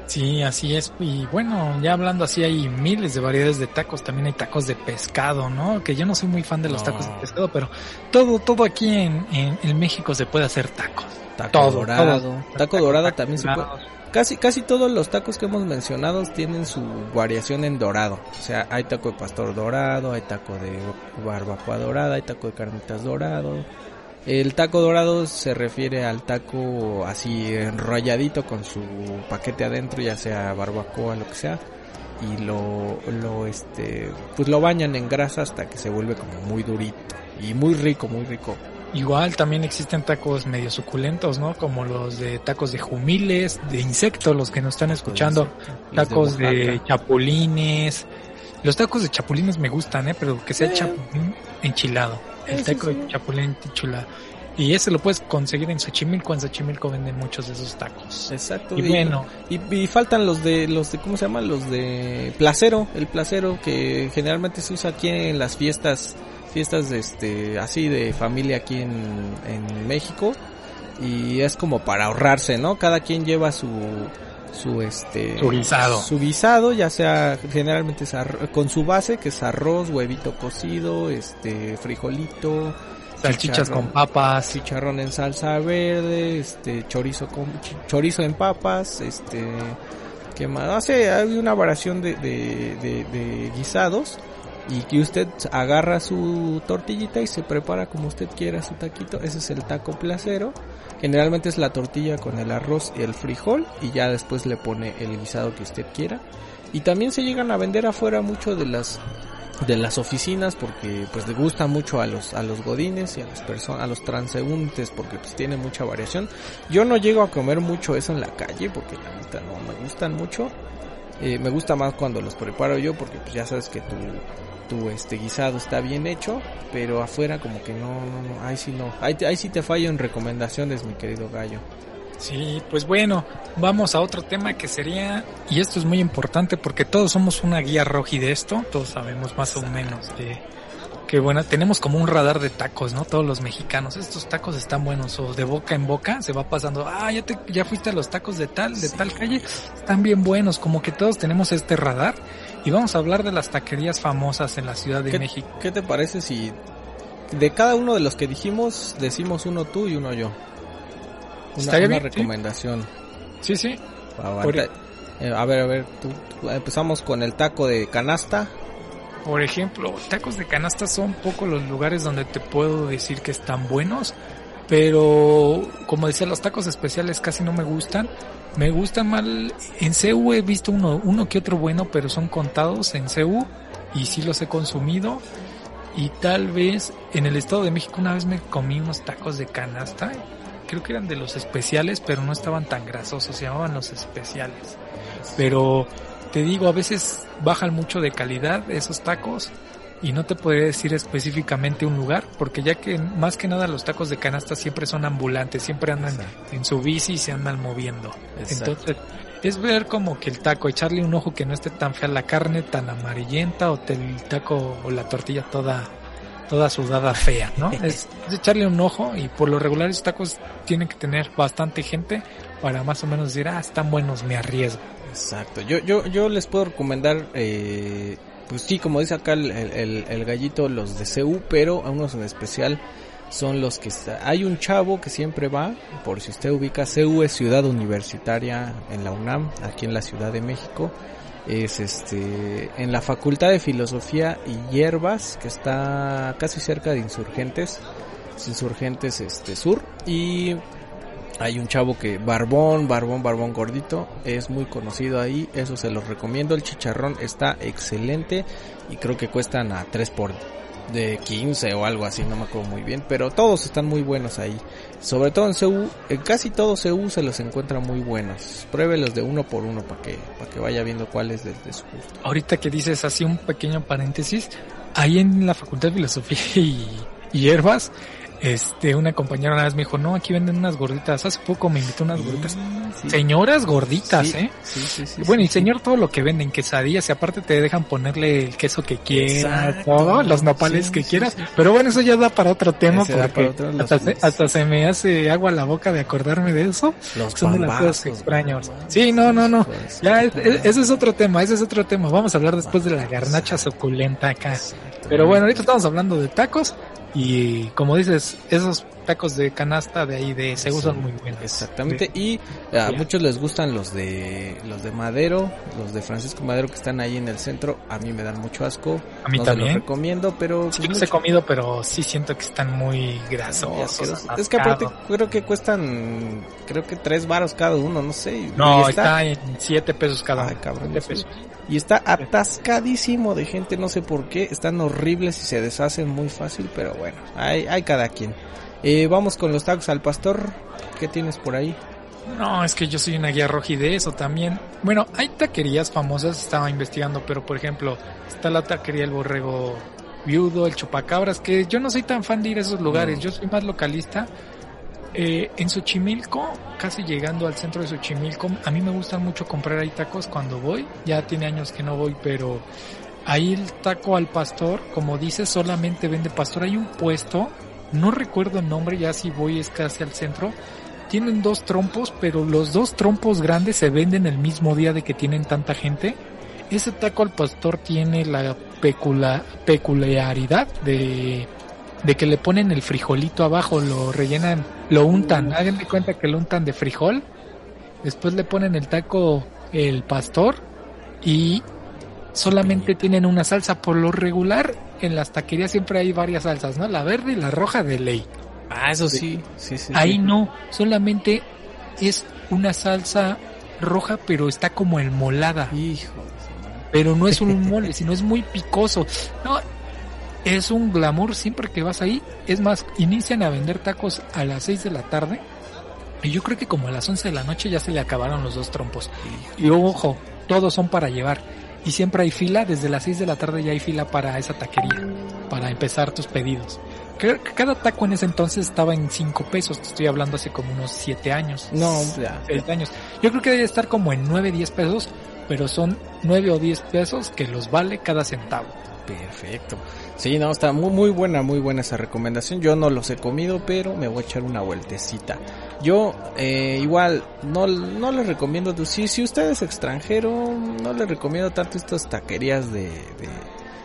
sí, así es. Y bueno, ya hablando así, hay miles de variedades de tacos. También hay tacos de pescado, ¿no? Que yo no soy muy fan de los No. tacos de pescado, pero todo, todo aquí en, en, en México se puede hacer tacos. Taco Todo, dorado, todo. taco dorado Tacos también se puede. Casi, casi todos los tacos que hemos mencionado tienen su variación en dorado. O sea, hay taco de pastor dorado, hay taco de barbacoa dorada, hay taco de carnitas dorado. El taco dorado se refiere al taco así enrolladito con su paquete adentro, ya sea barbacoa, lo que sea. Y lo, lo, este, pues lo bañan en grasa hasta que se vuelve como muy durito. Y muy rico, muy rico. Igual también existen tacos medio suculentos, ¿no? Como los de tacos de jumiles, de insectos, los que nos están escuchando, tacos de, chapulines. Los tacos de chapulines me gustan, ¿eh? Pero que sea chapulín enchilado. El taco de chapulín enchilado. Y ese lo puedes conseguir en Xochimilco. En Xochimilco venden muchos de esos tacos. Exacto. Y, bueno. Y, faltan los de, los de, ¿cómo se llaman? Los de placero. El placero que generalmente se usa aquí en las fiestas, fiestas de este, así de familia aquí en, en México. Y es como para ahorrarse, ¿no? Cada quien lleva su, su este su guisado su guisado ya sea generalmente es con su base que es arroz huevito cocido este frijolito salchichas con papas, chicharrón en salsa verde, este chorizo con chorizo en papas, este que más, no sé, hay una variación de, de, de, guisados y que usted agarra su tortillita y se prepara como usted quiera su taquito, ese es el taco placero. Generalmente es la tortilla con el arroz y el frijol y ya después le pone el guisado que usted quiera. Y también se llegan a vender afuera mucho de las de las oficinas porque pues le gusta mucho a los a los godines y a las personas a los transeúntes porque pues tiene mucha variación yo no llego a comer mucho eso en la calle porque la neta no me gustan mucho eh, me gusta más cuando los preparo yo porque pues ya sabes que tu tu este guisado está bien hecho pero afuera como que no no no ahí sí no. Ahí, ahí sí te fallo en recomendaciones mi querido gallo. Sí, pues bueno, vamos a otro tema que sería, y esto es muy importante porque todos somos una guía roji de esto, todos sabemos más o menos de que bueno, tenemos como un radar de tacos, ¿no? Todos los mexicanos, estos tacos están buenos o de boca en boca se va pasando, ah, ya te ya fuiste a los tacos de tal, de tal calle, están bien buenos, como que todos tenemos este radar y vamos a hablar de las taquerías famosas en la Ciudad de México. ¿Qué te parece si de cada uno de los que dijimos decimos uno tú y uno yo? Una, recomendación. Sí, sí. Eh, a ver, a ver, empezamos con el taco de canasta. Por ejemplo, tacos de canasta son poco los lugares donde te puedo decir que están buenos, pero como decía, los tacos especiales casi no me gustan. Me gustan mal, en CU he visto uno, uno que otro bueno, pero son contados en CU y sí los he consumido. Y tal vez en el Estado de México una vez me comí unos tacos de canasta creo que eran de los especiales, pero no estaban tan grasosos, se llamaban los especiales. Pero te digo, a veces bajan mucho de calidad esos tacos y no te podría decir específicamente un lugar, porque ya que más que nada los tacos de canasta siempre son ambulantes, siempre andan en su bici y se andan moviendo. Entonces, es ver como que el taco, echarle un ojo que no esté tan fea la carne, tan amarillenta, o el taco o la tortilla toda toda sudada fea, ¿no? es, echarle un ojo y por lo regular estos tacos tienen que tener bastante gente para más o menos decir, ah, están buenos, me arriesgo. Exacto, yo, yo, yo les puedo recomendar, eh, pues sí, como dice acá el, el, gallito, los de CU, pero a unos en especial son los que está. Hay un chavo que siempre va, por si usted ubica, CU es Ciudad Universitaria en la UNAM, aquí en la Ciudad de México es este en la Facultad de Filosofía y Hierbas, que está casi cerca de Insurgentes, Insurgentes este sur y hay un chavo que barbón, barbón, barbón gordito, es muy conocido ahí, eso se los recomiendo, el chicharrón está excelente y creo que cuestan a 3 por de 15 o algo así, no me acuerdo muy bien, pero todos están muy buenos ahí. Sobre todo en CU, en casi todos CU se los encuentra muy buenos. Pruébelos de uno por uno para que, para que vaya viendo cuál es de, su gusto. Ahorita que dices así un pequeño paréntesis, ahí en la Facultad de Filosofía y, y Hierbas, este, una compañera una vez me dijo, no, aquí venden unas gorditas. Hace poco me invitó unas gorditas. Señoras gorditas, ¿eh? bueno, y señor, todo lo que venden, quesadillas, y aparte te dejan ponerle el queso que quieras, todo, los nopales que quieras. Pero bueno, eso ya da para otro tema, porque hasta, se, me hace agua la boca de acordarme de eso. Los Son las cosas extraños. Sí, no, no, no. Ya, ese es otro tema, ese es otro tema. Vamos a hablar después de la garnacha suculenta acá. Pero bueno, ahorita estamos hablando de tacos. Y como dices, esos tacos de canasta de ahí de Seúl son muy buenos. Exactamente. Y a muchos les gustan los de los de Madero, los de Francisco Madero que están ahí en el centro. A mí me dan mucho asco. A mí también. los recomiendo, pero sí los he comido, pero sí siento que están muy grasosos. Es que aparte creo que cuestan creo que tres varos cada uno, no sé. No, está... en siete pesos cada uno. cabrón, pesos. Y está atascadísimo de gente, no sé por qué. Están horribles y se deshacen muy fácil, pero bueno, hay, hay cada quien. Eh, vamos con los tacos al pastor. ¿Qué tienes por ahí? No, es que yo soy una guía roji de eso también. Bueno, hay taquerías famosas, estaba investigando, pero por ejemplo, está la taquería El Borrego Viudo, el Chupacabras, que yo no soy tan fan de ir a esos lugares, yo soy más localista. Eh, en Xochimilco, casi llegando al centro de Xochimilco, a mí me gusta mucho comprar ahí tacos cuando voy. Ya tiene años que no voy, pero ahí el taco al pastor, como dice, solamente vende pastor. Hay un puesto, no recuerdo el nombre, ya si voy es casi al centro. Tienen dos trompos, pero los dos trompos grandes se venden el mismo día de que tienen tanta gente. Ese taco al pastor tiene la peculiaridad de, de que le ponen el frijolito abajo, lo rellenan, lo untan, háganme cuenta que lo untan de frijol, después le ponen el taco el pastor y solamente tienen una salsa. Por lo regular, en las taquerías siempre hay varias salsas, ¿no? La verde y la roja de ley. Ah, eso sí, sí, sí. Ahí no, solamente es una salsa roja, pero está como enmolada. Hijo. Pero no es un mole, sino es muy picoso. No, es un glamour siempre que vas ahí. Es más, inician a vender tacos a las 6 de la tarde. Y yo creo que como a las 11 de la noche ya se le acabaron los dos trompos. Y ojo, todos son para llevar. Y siempre hay fila, desde las 6 de la tarde ya hay fila para esa taquería, para empezar tus pedidos. Creo que cada taco en ese entonces estaba en 5 pesos, te estoy hablando hace como unos 7 años. No, ya. 6 años. Yo creo que debe estar como en 9, 10 pesos, pero son 9 o 10 pesos que los vale cada centavo. Perfecto. Sí, no, está muy, muy buena, muy buena esa recomendación. Yo no los he comido, pero me voy a echar una vueltecita. Yo, eh, igual, no, no les recomiendo, si, si usted es extranjero, no les recomiendo tanto estas taquerías de, de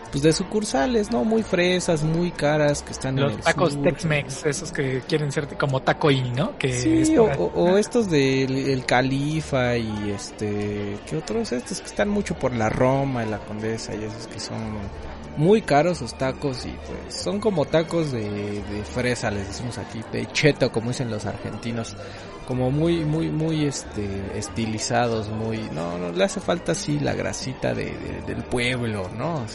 pues de sucursales, ¿no? Muy fresas, muy caras, que están Los en el tacos. Tex-Mex, esos que quieren ser como taco y, ¿no? Que Sí, o, para- o- o estos del el Califa y este, ¿qué otros? Estos que están mucho por la Roma y la Condesa y esos que son muy caros sus tacos y pues son como tacos de, de fresa, les decimos aquí, de cheto como dicen los argentinos, como muy, muy, muy este, estilizados, muy, no, no, le hace falta así la grasita de, de- del pueblo, ¿no?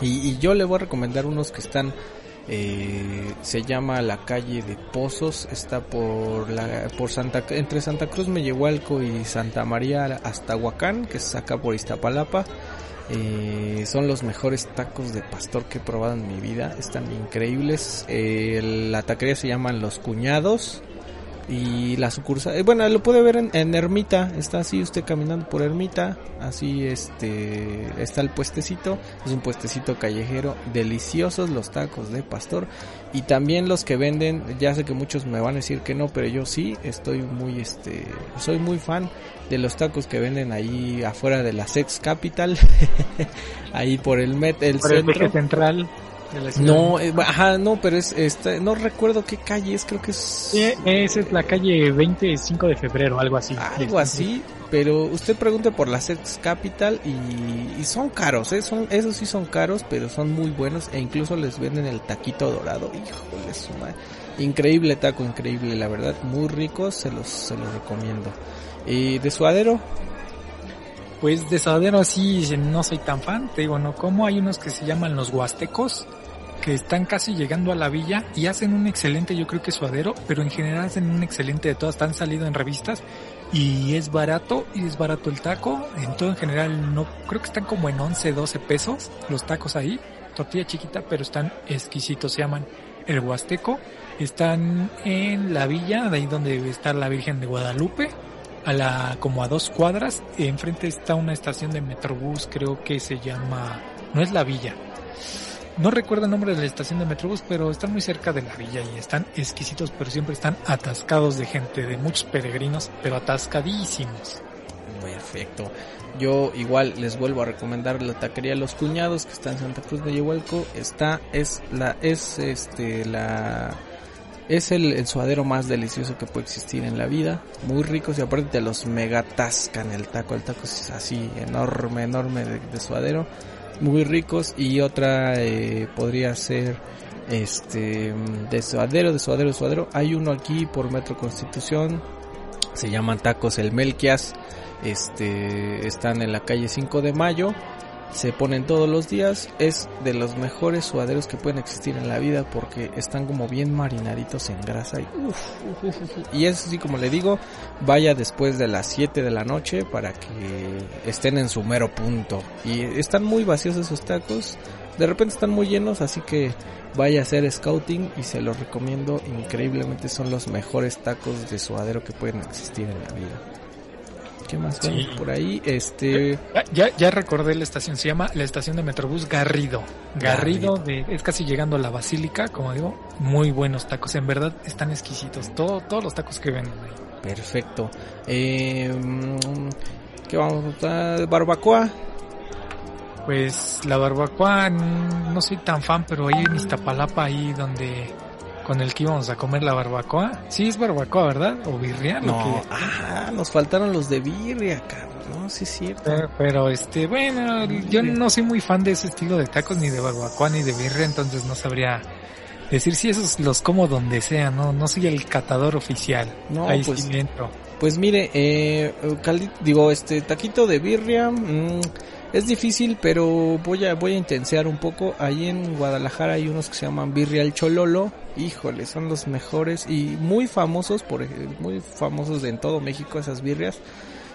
Y, y yo le voy a recomendar unos que están eh, se llama la calle de Pozos, está por la por Santa entre Santa Cruz Mellehualco y Santa María hasta Huacán, que es acá por Iztapalapa. Eh, son los mejores tacos de pastor que he probado en mi vida, están increíbles. La taquería se llaman Los Cuñados. Y la sucursal, eh, bueno, lo puede ver en, en Ermita, está así usted caminando por Ermita, así este está el puestecito, es un puestecito callejero, deliciosos los tacos de pastor. Y también los que venden, ya sé que muchos me van a decir que no, pero yo sí estoy muy este soy muy fan de los tacos que venden ahí afuera de la Sex Capital, ahí por el Met, el por centro. central de la ciudad. No, eh, ajá, no, pero es este, no recuerdo qué calle es, creo que es Sí, esa es la calle 25 de febrero, algo así. algo así, pero usted pregunte por la Sex Capital y, y son caros, ¿eh? son, esos sí son caros, pero son muy buenos e incluso les venden el taquito dorado, híjole su madre. Increíble taco, increíble, la verdad, muy rico, se los, se los recomiendo. Y de suadero, Pues de Sadero sí no soy tan fan, te digo, no como hay unos que se llaman los huastecos que están casi llegando a la villa y hacen un excelente, yo creo que suadero, pero en general hacen un excelente de todas, están salido en revistas y es barato y es barato el taco, en todo en general no, creo que están como en 11, 12 pesos los tacos ahí, tortilla chiquita, pero están exquisitos, se llaman el huasteco, están en la villa, de ahí donde está la Virgen de Guadalupe, a la como a dos cuadras enfrente está una estación de metrobús creo que se llama no es la villa no recuerdo el nombre de la estación de metrobús pero están muy cerca de la villa y están exquisitos pero siempre están atascados de gente de muchos peregrinos pero atascadísimos Perfecto. Yo igual les vuelvo a recomendar la taquería Los Cuñados que está en Santa Cruz de Yehualco. Está, es la, es este, la, es el, el suadero más delicioso que puede existir en la vida. Muy ricos y aparte te los mega tascan el taco. El taco es así enorme, enorme de, de suadero. Muy ricos y otra eh, podría ser este de suadero, de suadero, de suadero. Hay uno aquí por Metro Constitución. Se llaman tacos el Melquias. Este están en la calle 5 de Mayo se ponen todos los días. Es de los mejores sudaderos que pueden existir en la vida porque están como bien marinaditos en grasa. Y, uf, uf, y es así como le digo, vaya después de las 7 de la noche para que estén en su mero punto. Y están muy vacíos esos tacos. De repente están muy llenos, así que vaya a hacer scouting y se los recomiendo increíblemente. Son los mejores tacos de suadero que pueden existir en la vida. ¿Qué más sí. por ahí? Este. Ya, ya recordé la estación, se llama la estación de Metrobús Garrido. Garrido, de, es casi llegando a la Basílica, como digo, muy buenos tacos, en verdad están exquisitos, todo, todos los tacos que venden ahí. Perfecto. Eh, ¿Qué vamos a Barbacoa. Pues la barbacoa no soy tan fan, pero ahí en Iztapalapa, ahí donde con el que íbamos a comer la barbacoa. Sí, es barbacoa, ¿verdad? O birria. No, que... ah, nos faltaron los de birria, cabrón. No, sí es cierto. Pero, pero, este, bueno, yo no soy muy fan de ese estilo de tacos, ni de barbacoa, ni de birria, entonces no sabría decir si esos los como donde sea, ¿no? No soy el catador oficial. No, Ahí pues, sí dentro. Pues mire, eh, cali, digo, este taquito de birria, mmm, es difícil, pero voy a, voy a intensear un poco. Ahí en Guadalajara hay unos que se llaman Birria el Chololo. Híjole, son los mejores y muy famosos, por muy famosos en todo México esas birrias.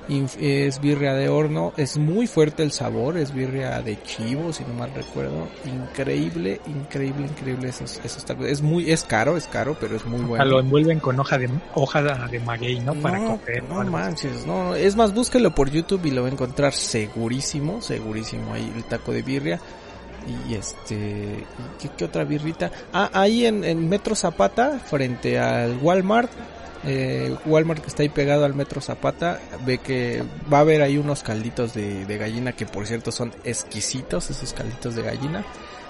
Es birria de horno, es muy fuerte el sabor, es birria de chivo, si no mal recuerdo. Increíble, increíble, increíble esos, esos tacos. Es muy, es caro, es caro, pero es muy bueno. Lo envuelven con hoja de, hoja de maguey, ¿no? Para no, coger. No manches, no, es más, búsquelo por YouTube y lo va a encontrar segurísimo, segurísimo ahí el taco de birria. Y este, ¿qué, qué otra birrita? Ah, ahí en, en Metro Zapata, frente al Walmart, eh, Walmart que está ahí pegado al Metro Zapata, ve que va a haber ahí unos calditos de, gallina que por cierto son exquisitos, esos calditos de gallina.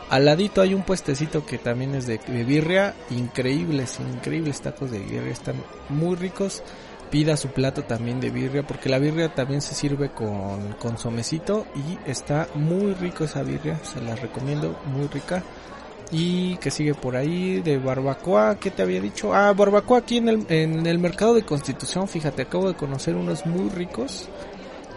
Al ladito hay un puestecito que también es de, birria, increíbles, increíbles tacos de birria, están muy ricos. Pida su plato también de birria, porque la birria también se sirve con, con somecito y está muy rico esa birria, se la recomiendo, muy rica. Y que sigue por ahí de barbacoa, ¿qué te había dicho? Ah, barbacoa aquí en el, en el mercado de Constitución, fíjate, acabo de conocer unos muy ricos.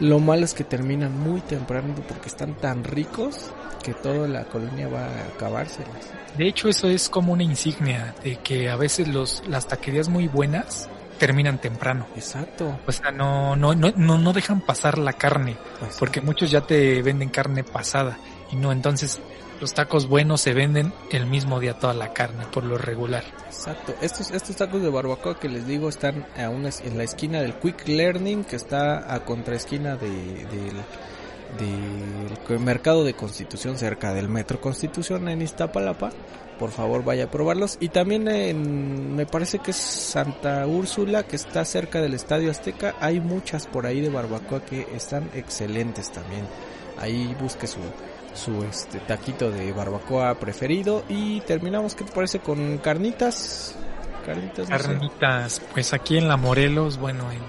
Lo malo es que terminan muy temprano porque están tan ricos que toda la colonia va a acabárselas. De hecho, eso es como una insignia de que a veces los, las taquerías muy buenas terminan temprano. Exacto. O sea, no, no, no, no, dejan pasar la carne, porque muchos ya te venden carne pasada y no, entonces los tacos buenos se venden el mismo día toda la carne, por lo regular. Exacto. Estos, estos tacos de barbacoa que les digo están a en la esquina del Quick Learning, que está a contraesquina de, del, del mercado de Constitución, cerca del Metro Constitución en Iztapalapa. Por favor, vaya a probarlos. Y también en, me parece que es Santa Úrsula, que está cerca del Estadio Azteca. Hay muchas por ahí de barbacoa que están excelentes también. Ahí busque su, su este taquito de barbacoa preferido y terminamos qué te parece con carnitas. Carnitas no carnitas sé. pues aquí en la Morelos bueno en,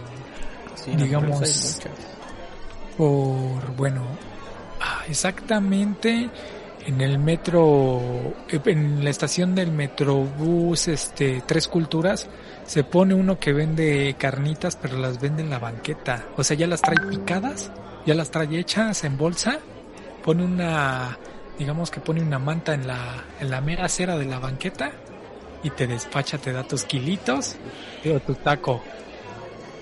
sí, digamos por bueno ah, exactamente en el metro en la estación del metrobús este tres culturas se pone uno que vende carnitas pero las vende en la banqueta. O sea ya las trae picadas ya las trae hechas en bolsa pone una, digamos que pone una manta en la, en la mera acera de la banqueta y te despacha, te da tus kilitos o tu taco.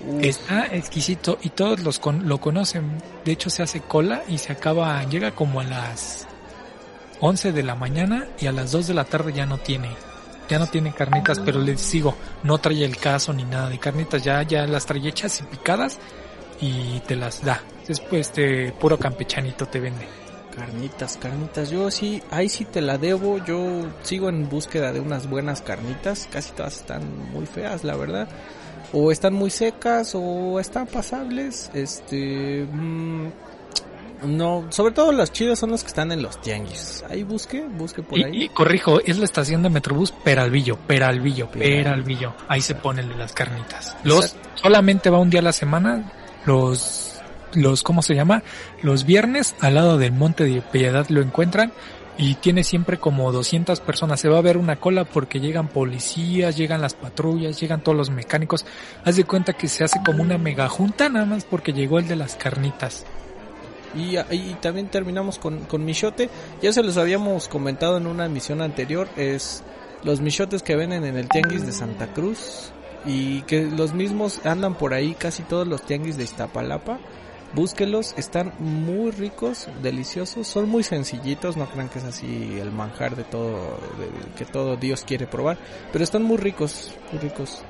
Uf. Está exquisito y todos los con, lo conocen. De hecho se hace cola y se acaba, llega como a las 11 de la mañana y a las 2 de la tarde ya no tiene. Ya no tiene carnitas, pero les sigo, no trae el caso ni nada de carnitas, ya, ya las trae hechas y picadas y te las da. Después este puro campechanito te vende. Carnitas, carnitas. Yo sí, ahí sí te la debo. Yo sigo en búsqueda de unas buenas carnitas. Casi todas están muy feas, la verdad. O están muy secas o están pasables. Este... Mmm, no, sobre todo las chidas son las que están en los tianguis. Ahí busque, busque por y, ahí. Y corrijo, es la estación de Metrobús Peralvillo, Peralvillo, Peralvillo. Ahí se pone el de las carnitas. Los solamente va un día a la semana. Los los, ¿cómo se llama? Los viernes al lado del Monte de Piedad lo encuentran y tiene siempre como 200 personas. Se va a ver una cola porque llegan policías, llegan las patrullas, llegan todos los mecánicos. Haz de cuenta que se hace como una mega junta nada más porque llegó el de las carnitas. Y, y también terminamos con, con Michote. Ya se los habíamos comentado en una emisión anterior. Es los Michotes que venden en el Tianguis de Santa Cruz. Y que los mismos andan por ahí casi todos los Tianguis de Iztapalapa. Búsquelos, están muy ricos, deliciosos, son muy sencillitos, no crean que es así el manjar de todo, de, que todo Dios quiere probar, pero están muy ricos, muy ricos.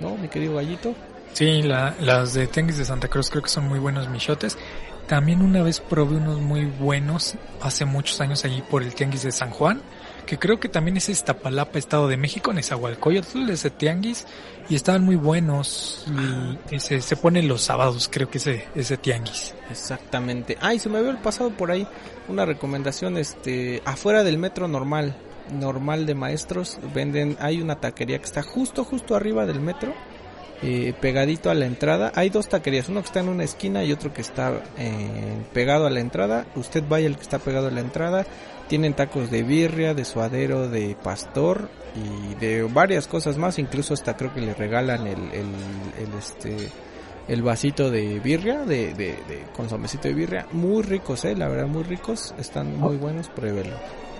¿No, mi querido gallito? Sí, la, las de Tenguis de Santa Cruz creo que son muy buenos michotes. También una vez probé unos muy buenos hace muchos años allí por el Tianguis de San Juan, que creo que también es Iztapalapa, Estado de México, Nezahualcóyotl, ese tianguis, y estaban muy buenos. Y se, se ponen los sábados, creo que ese, ese tianguis. Exactamente. Ay, se me había pasado por ahí una recomendación, este, afuera del metro normal, normal de maestros, venden, hay una taquería que está justo, justo arriba del metro eh, pegadito a la entrada. Hay dos taquerías, uno que está en una esquina y otro que está eh, pegado a la entrada. Usted vaya el que está pegado a la entrada. Tienen tacos de birria, de suadero, de pastor y de varias cosas más. Incluso hasta creo que le regalan el, el, el este el vasito de birria, de, de, de consomecito de birria. Muy ricos, eh, la verdad, muy ricos. Están muy buenos, pruébelo.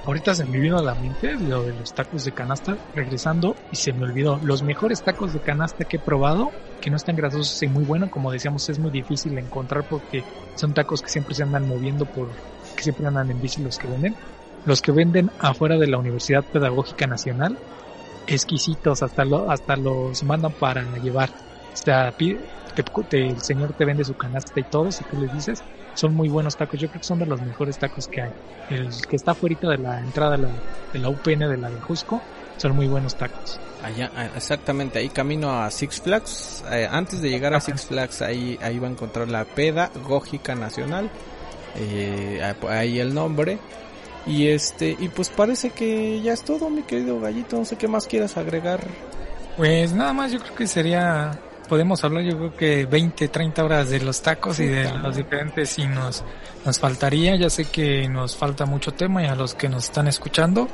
Ahorita se me vino a la mente lo de los tacos de canasta, regresando, y se me olvidó. Los mejores tacos de canasta que he probado, que no están grasosos y muy buenos, como decíamos, es muy difícil encontrar porque son tacos que siempre se andan moviendo por, que siempre andan en bici los que venden. Los que venden afuera de la Universidad Pedagógica Nacional, exquisitos, hasta, lo, hasta los mandan para llevar. O sea, te, te, el señor te vende su canasta y todo, si tú le dices, son muy buenos tacos. Yo creo que son de los mejores tacos que hay. El que está afuera de la entrada de la, de la UPN de la de Jusco, son muy buenos tacos. Allá, exactamente, ahí camino a Six Flags. Eh, antes de llegar a Six Flags, ahí, ahí va a encontrar la Pedagógica Nacional. Eh, ahí el nombre. Y este, y pues parece que ya es todo, mi querido gallito. No sé qué más quieras agregar. Pues nada más, yo creo que sería podemos hablar yo creo que 20, 30 horas de los tacos y de los diferentes y nos, nos faltaría, ya sé que nos falta mucho tema y a los que nos están escuchando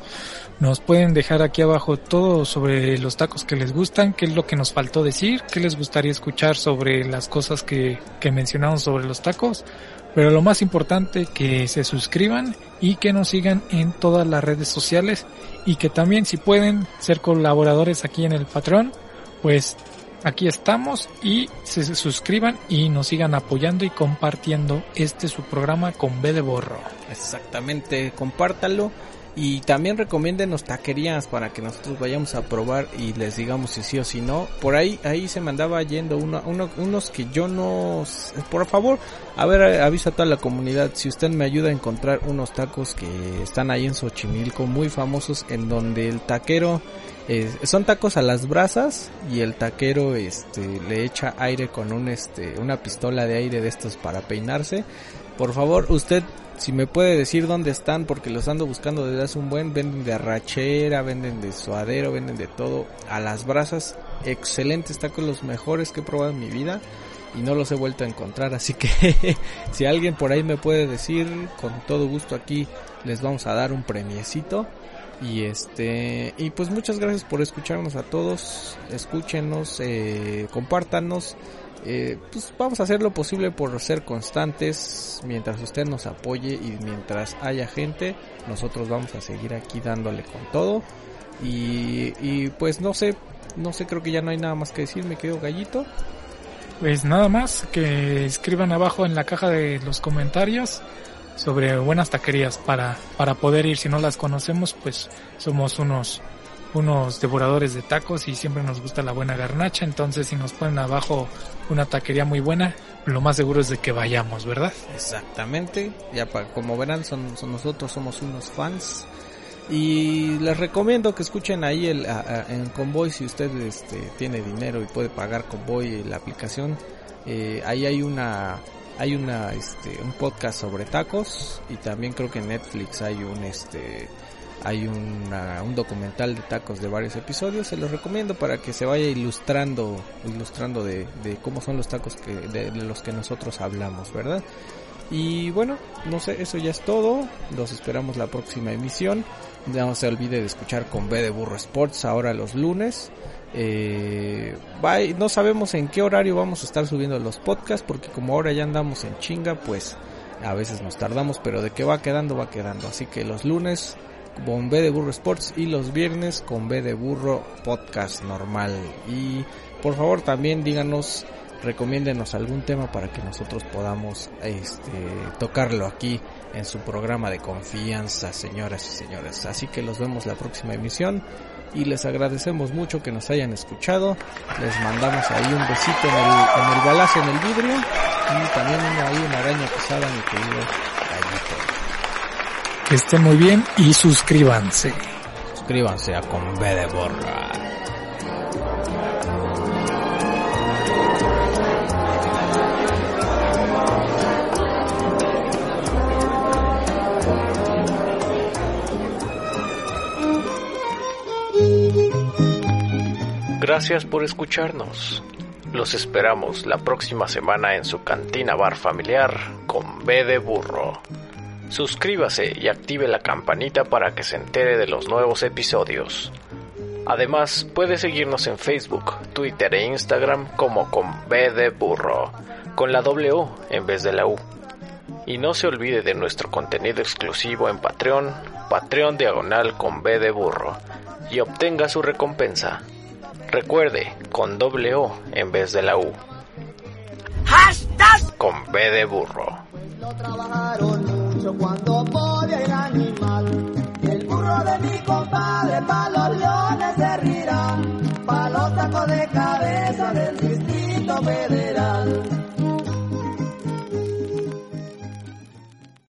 nos pueden dejar aquí abajo todo sobre los tacos que les gustan, qué es lo que nos faltó decir, qué les gustaría escuchar sobre las cosas que, que mencionamos sobre los tacos, pero lo más importante que se suscriban y que nos sigan en todas las redes sociales y que también si pueden ser colaboradores aquí en el patrón, pues aquí estamos y se suscriban y nos sigan apoyando y compartiendo este su programa con B de Borro. Exactamente, compártalo y también recomiéndenos taquerías para que nosotros vayamos a probar y les digamos si sí o si no. Por ahí, ahí se mandaba yendo uno, uno, unos que yo no... Por favor, a ver, avisa a toda la comunidad. Si usted me ayuda a encontrar unos tacos que están ahí en Xochimilco, muy famosos, en donde el taquero... Eh, son tacos a las brasas y el taquero este le echa aire con un este una pistola de aire de estos para peinarse. Por favor, usted si me puede decir dónde están porque los ando buscando desde hace un buen, venden de arrachera, venden de suadero, venden de todo a las brasas. Excelentes tacos, los mejores que he probado en mi vida y no los he vuelto a encontrar, así que si alguien por ahí me puede decir, con todo gusto aquí les vamos a dar un premiecito. Y este, y pues muchas gracias por escucharnos a todos, escúchenos, eh, compártanos, eh, pues vamos a hacer lo posible por ser constantes mientras usted nos apoye y mientras haya gente, nosotros vamos a seguir aquí dándole con todo. Y, y pues no sé, no sé, creo que ya no hay nada más que decir, me quedo gallito. Pues nada más que escriban abajo en la caja de los comentarios sobre buenas taquerías para, para poder ir. Si no las conocemos, pues somos unos, unos devoradores de tacos y siempre nos gusta la buena garnacha. Entonces, si nos ponen abajo una taquería muy buena, lo más seguro es de que vayamos, ¿verdad? Exactamente. Ya para, como verán, son, son nosotros somos unos fans. Y les recomiendo que escuchen ahí el, a, a, en Convoy si usted este, tiene dinero y puede pagar Convoy la aplicación. Eh, ahí hay una hay una este un podcast sobre tacos y también creo que en Netflix hay un este hay un documental de tacos de varios episodios se los recomiendo para que se vaya ilustrando ilustrando de, de cómo son los tacos que de, de, los que nosotros hablamos verdad y bueno no sé eso ya es todo. Los esperamos la próxima emisión. No se olvide de escuchar con B de Burro Sports ahora los lunes. Eh, bye, no sabemos en qué horario vamos a estar subiendo los podcasts porque como ahora ya andamos en chinga, pues A veces nos tardamos, pero de que va quedando, va quedando. Así que los lunes con de Burro Sports y los viernes con B de Burro Podcast normal. Y por favor también díganos, recomiéndenos algún tema para que nosotros podamos este, tocarlo aquí en su programa de confianza, señoras y señores. Así que los vemos la próxima emisión y les agradecemos mucho que nos hayan escuchado. Les mandamos ahí un besito en el, en el balazo en el vidrio y también una, ahí una araña pesada, mi querido. Que estén muy bien y suscríbanse. Suscríbanse a Con B de Borra. Gracias por escucharnos. Los esperamos la próxima semana en su cantina bar familiar con B de burro. Suscríbase y active la campanita para que se entere de los nuevos episodios. Además, puede seguirnos en Facebook, Twitter e Instagram como con B de burro, con la W en vez de la U. Y no se olvide de nuestro contenido exclusivo en Patreon, Patreon diagonal con B de burro, y obtenga su recompensa. Recuerde, con doble O en vez de la U. Con B de burro. Cuando podía el animal. Y el burro de mi compadre pa' los leones se rirán. Pa' los tacos de cabeza del distrito BD.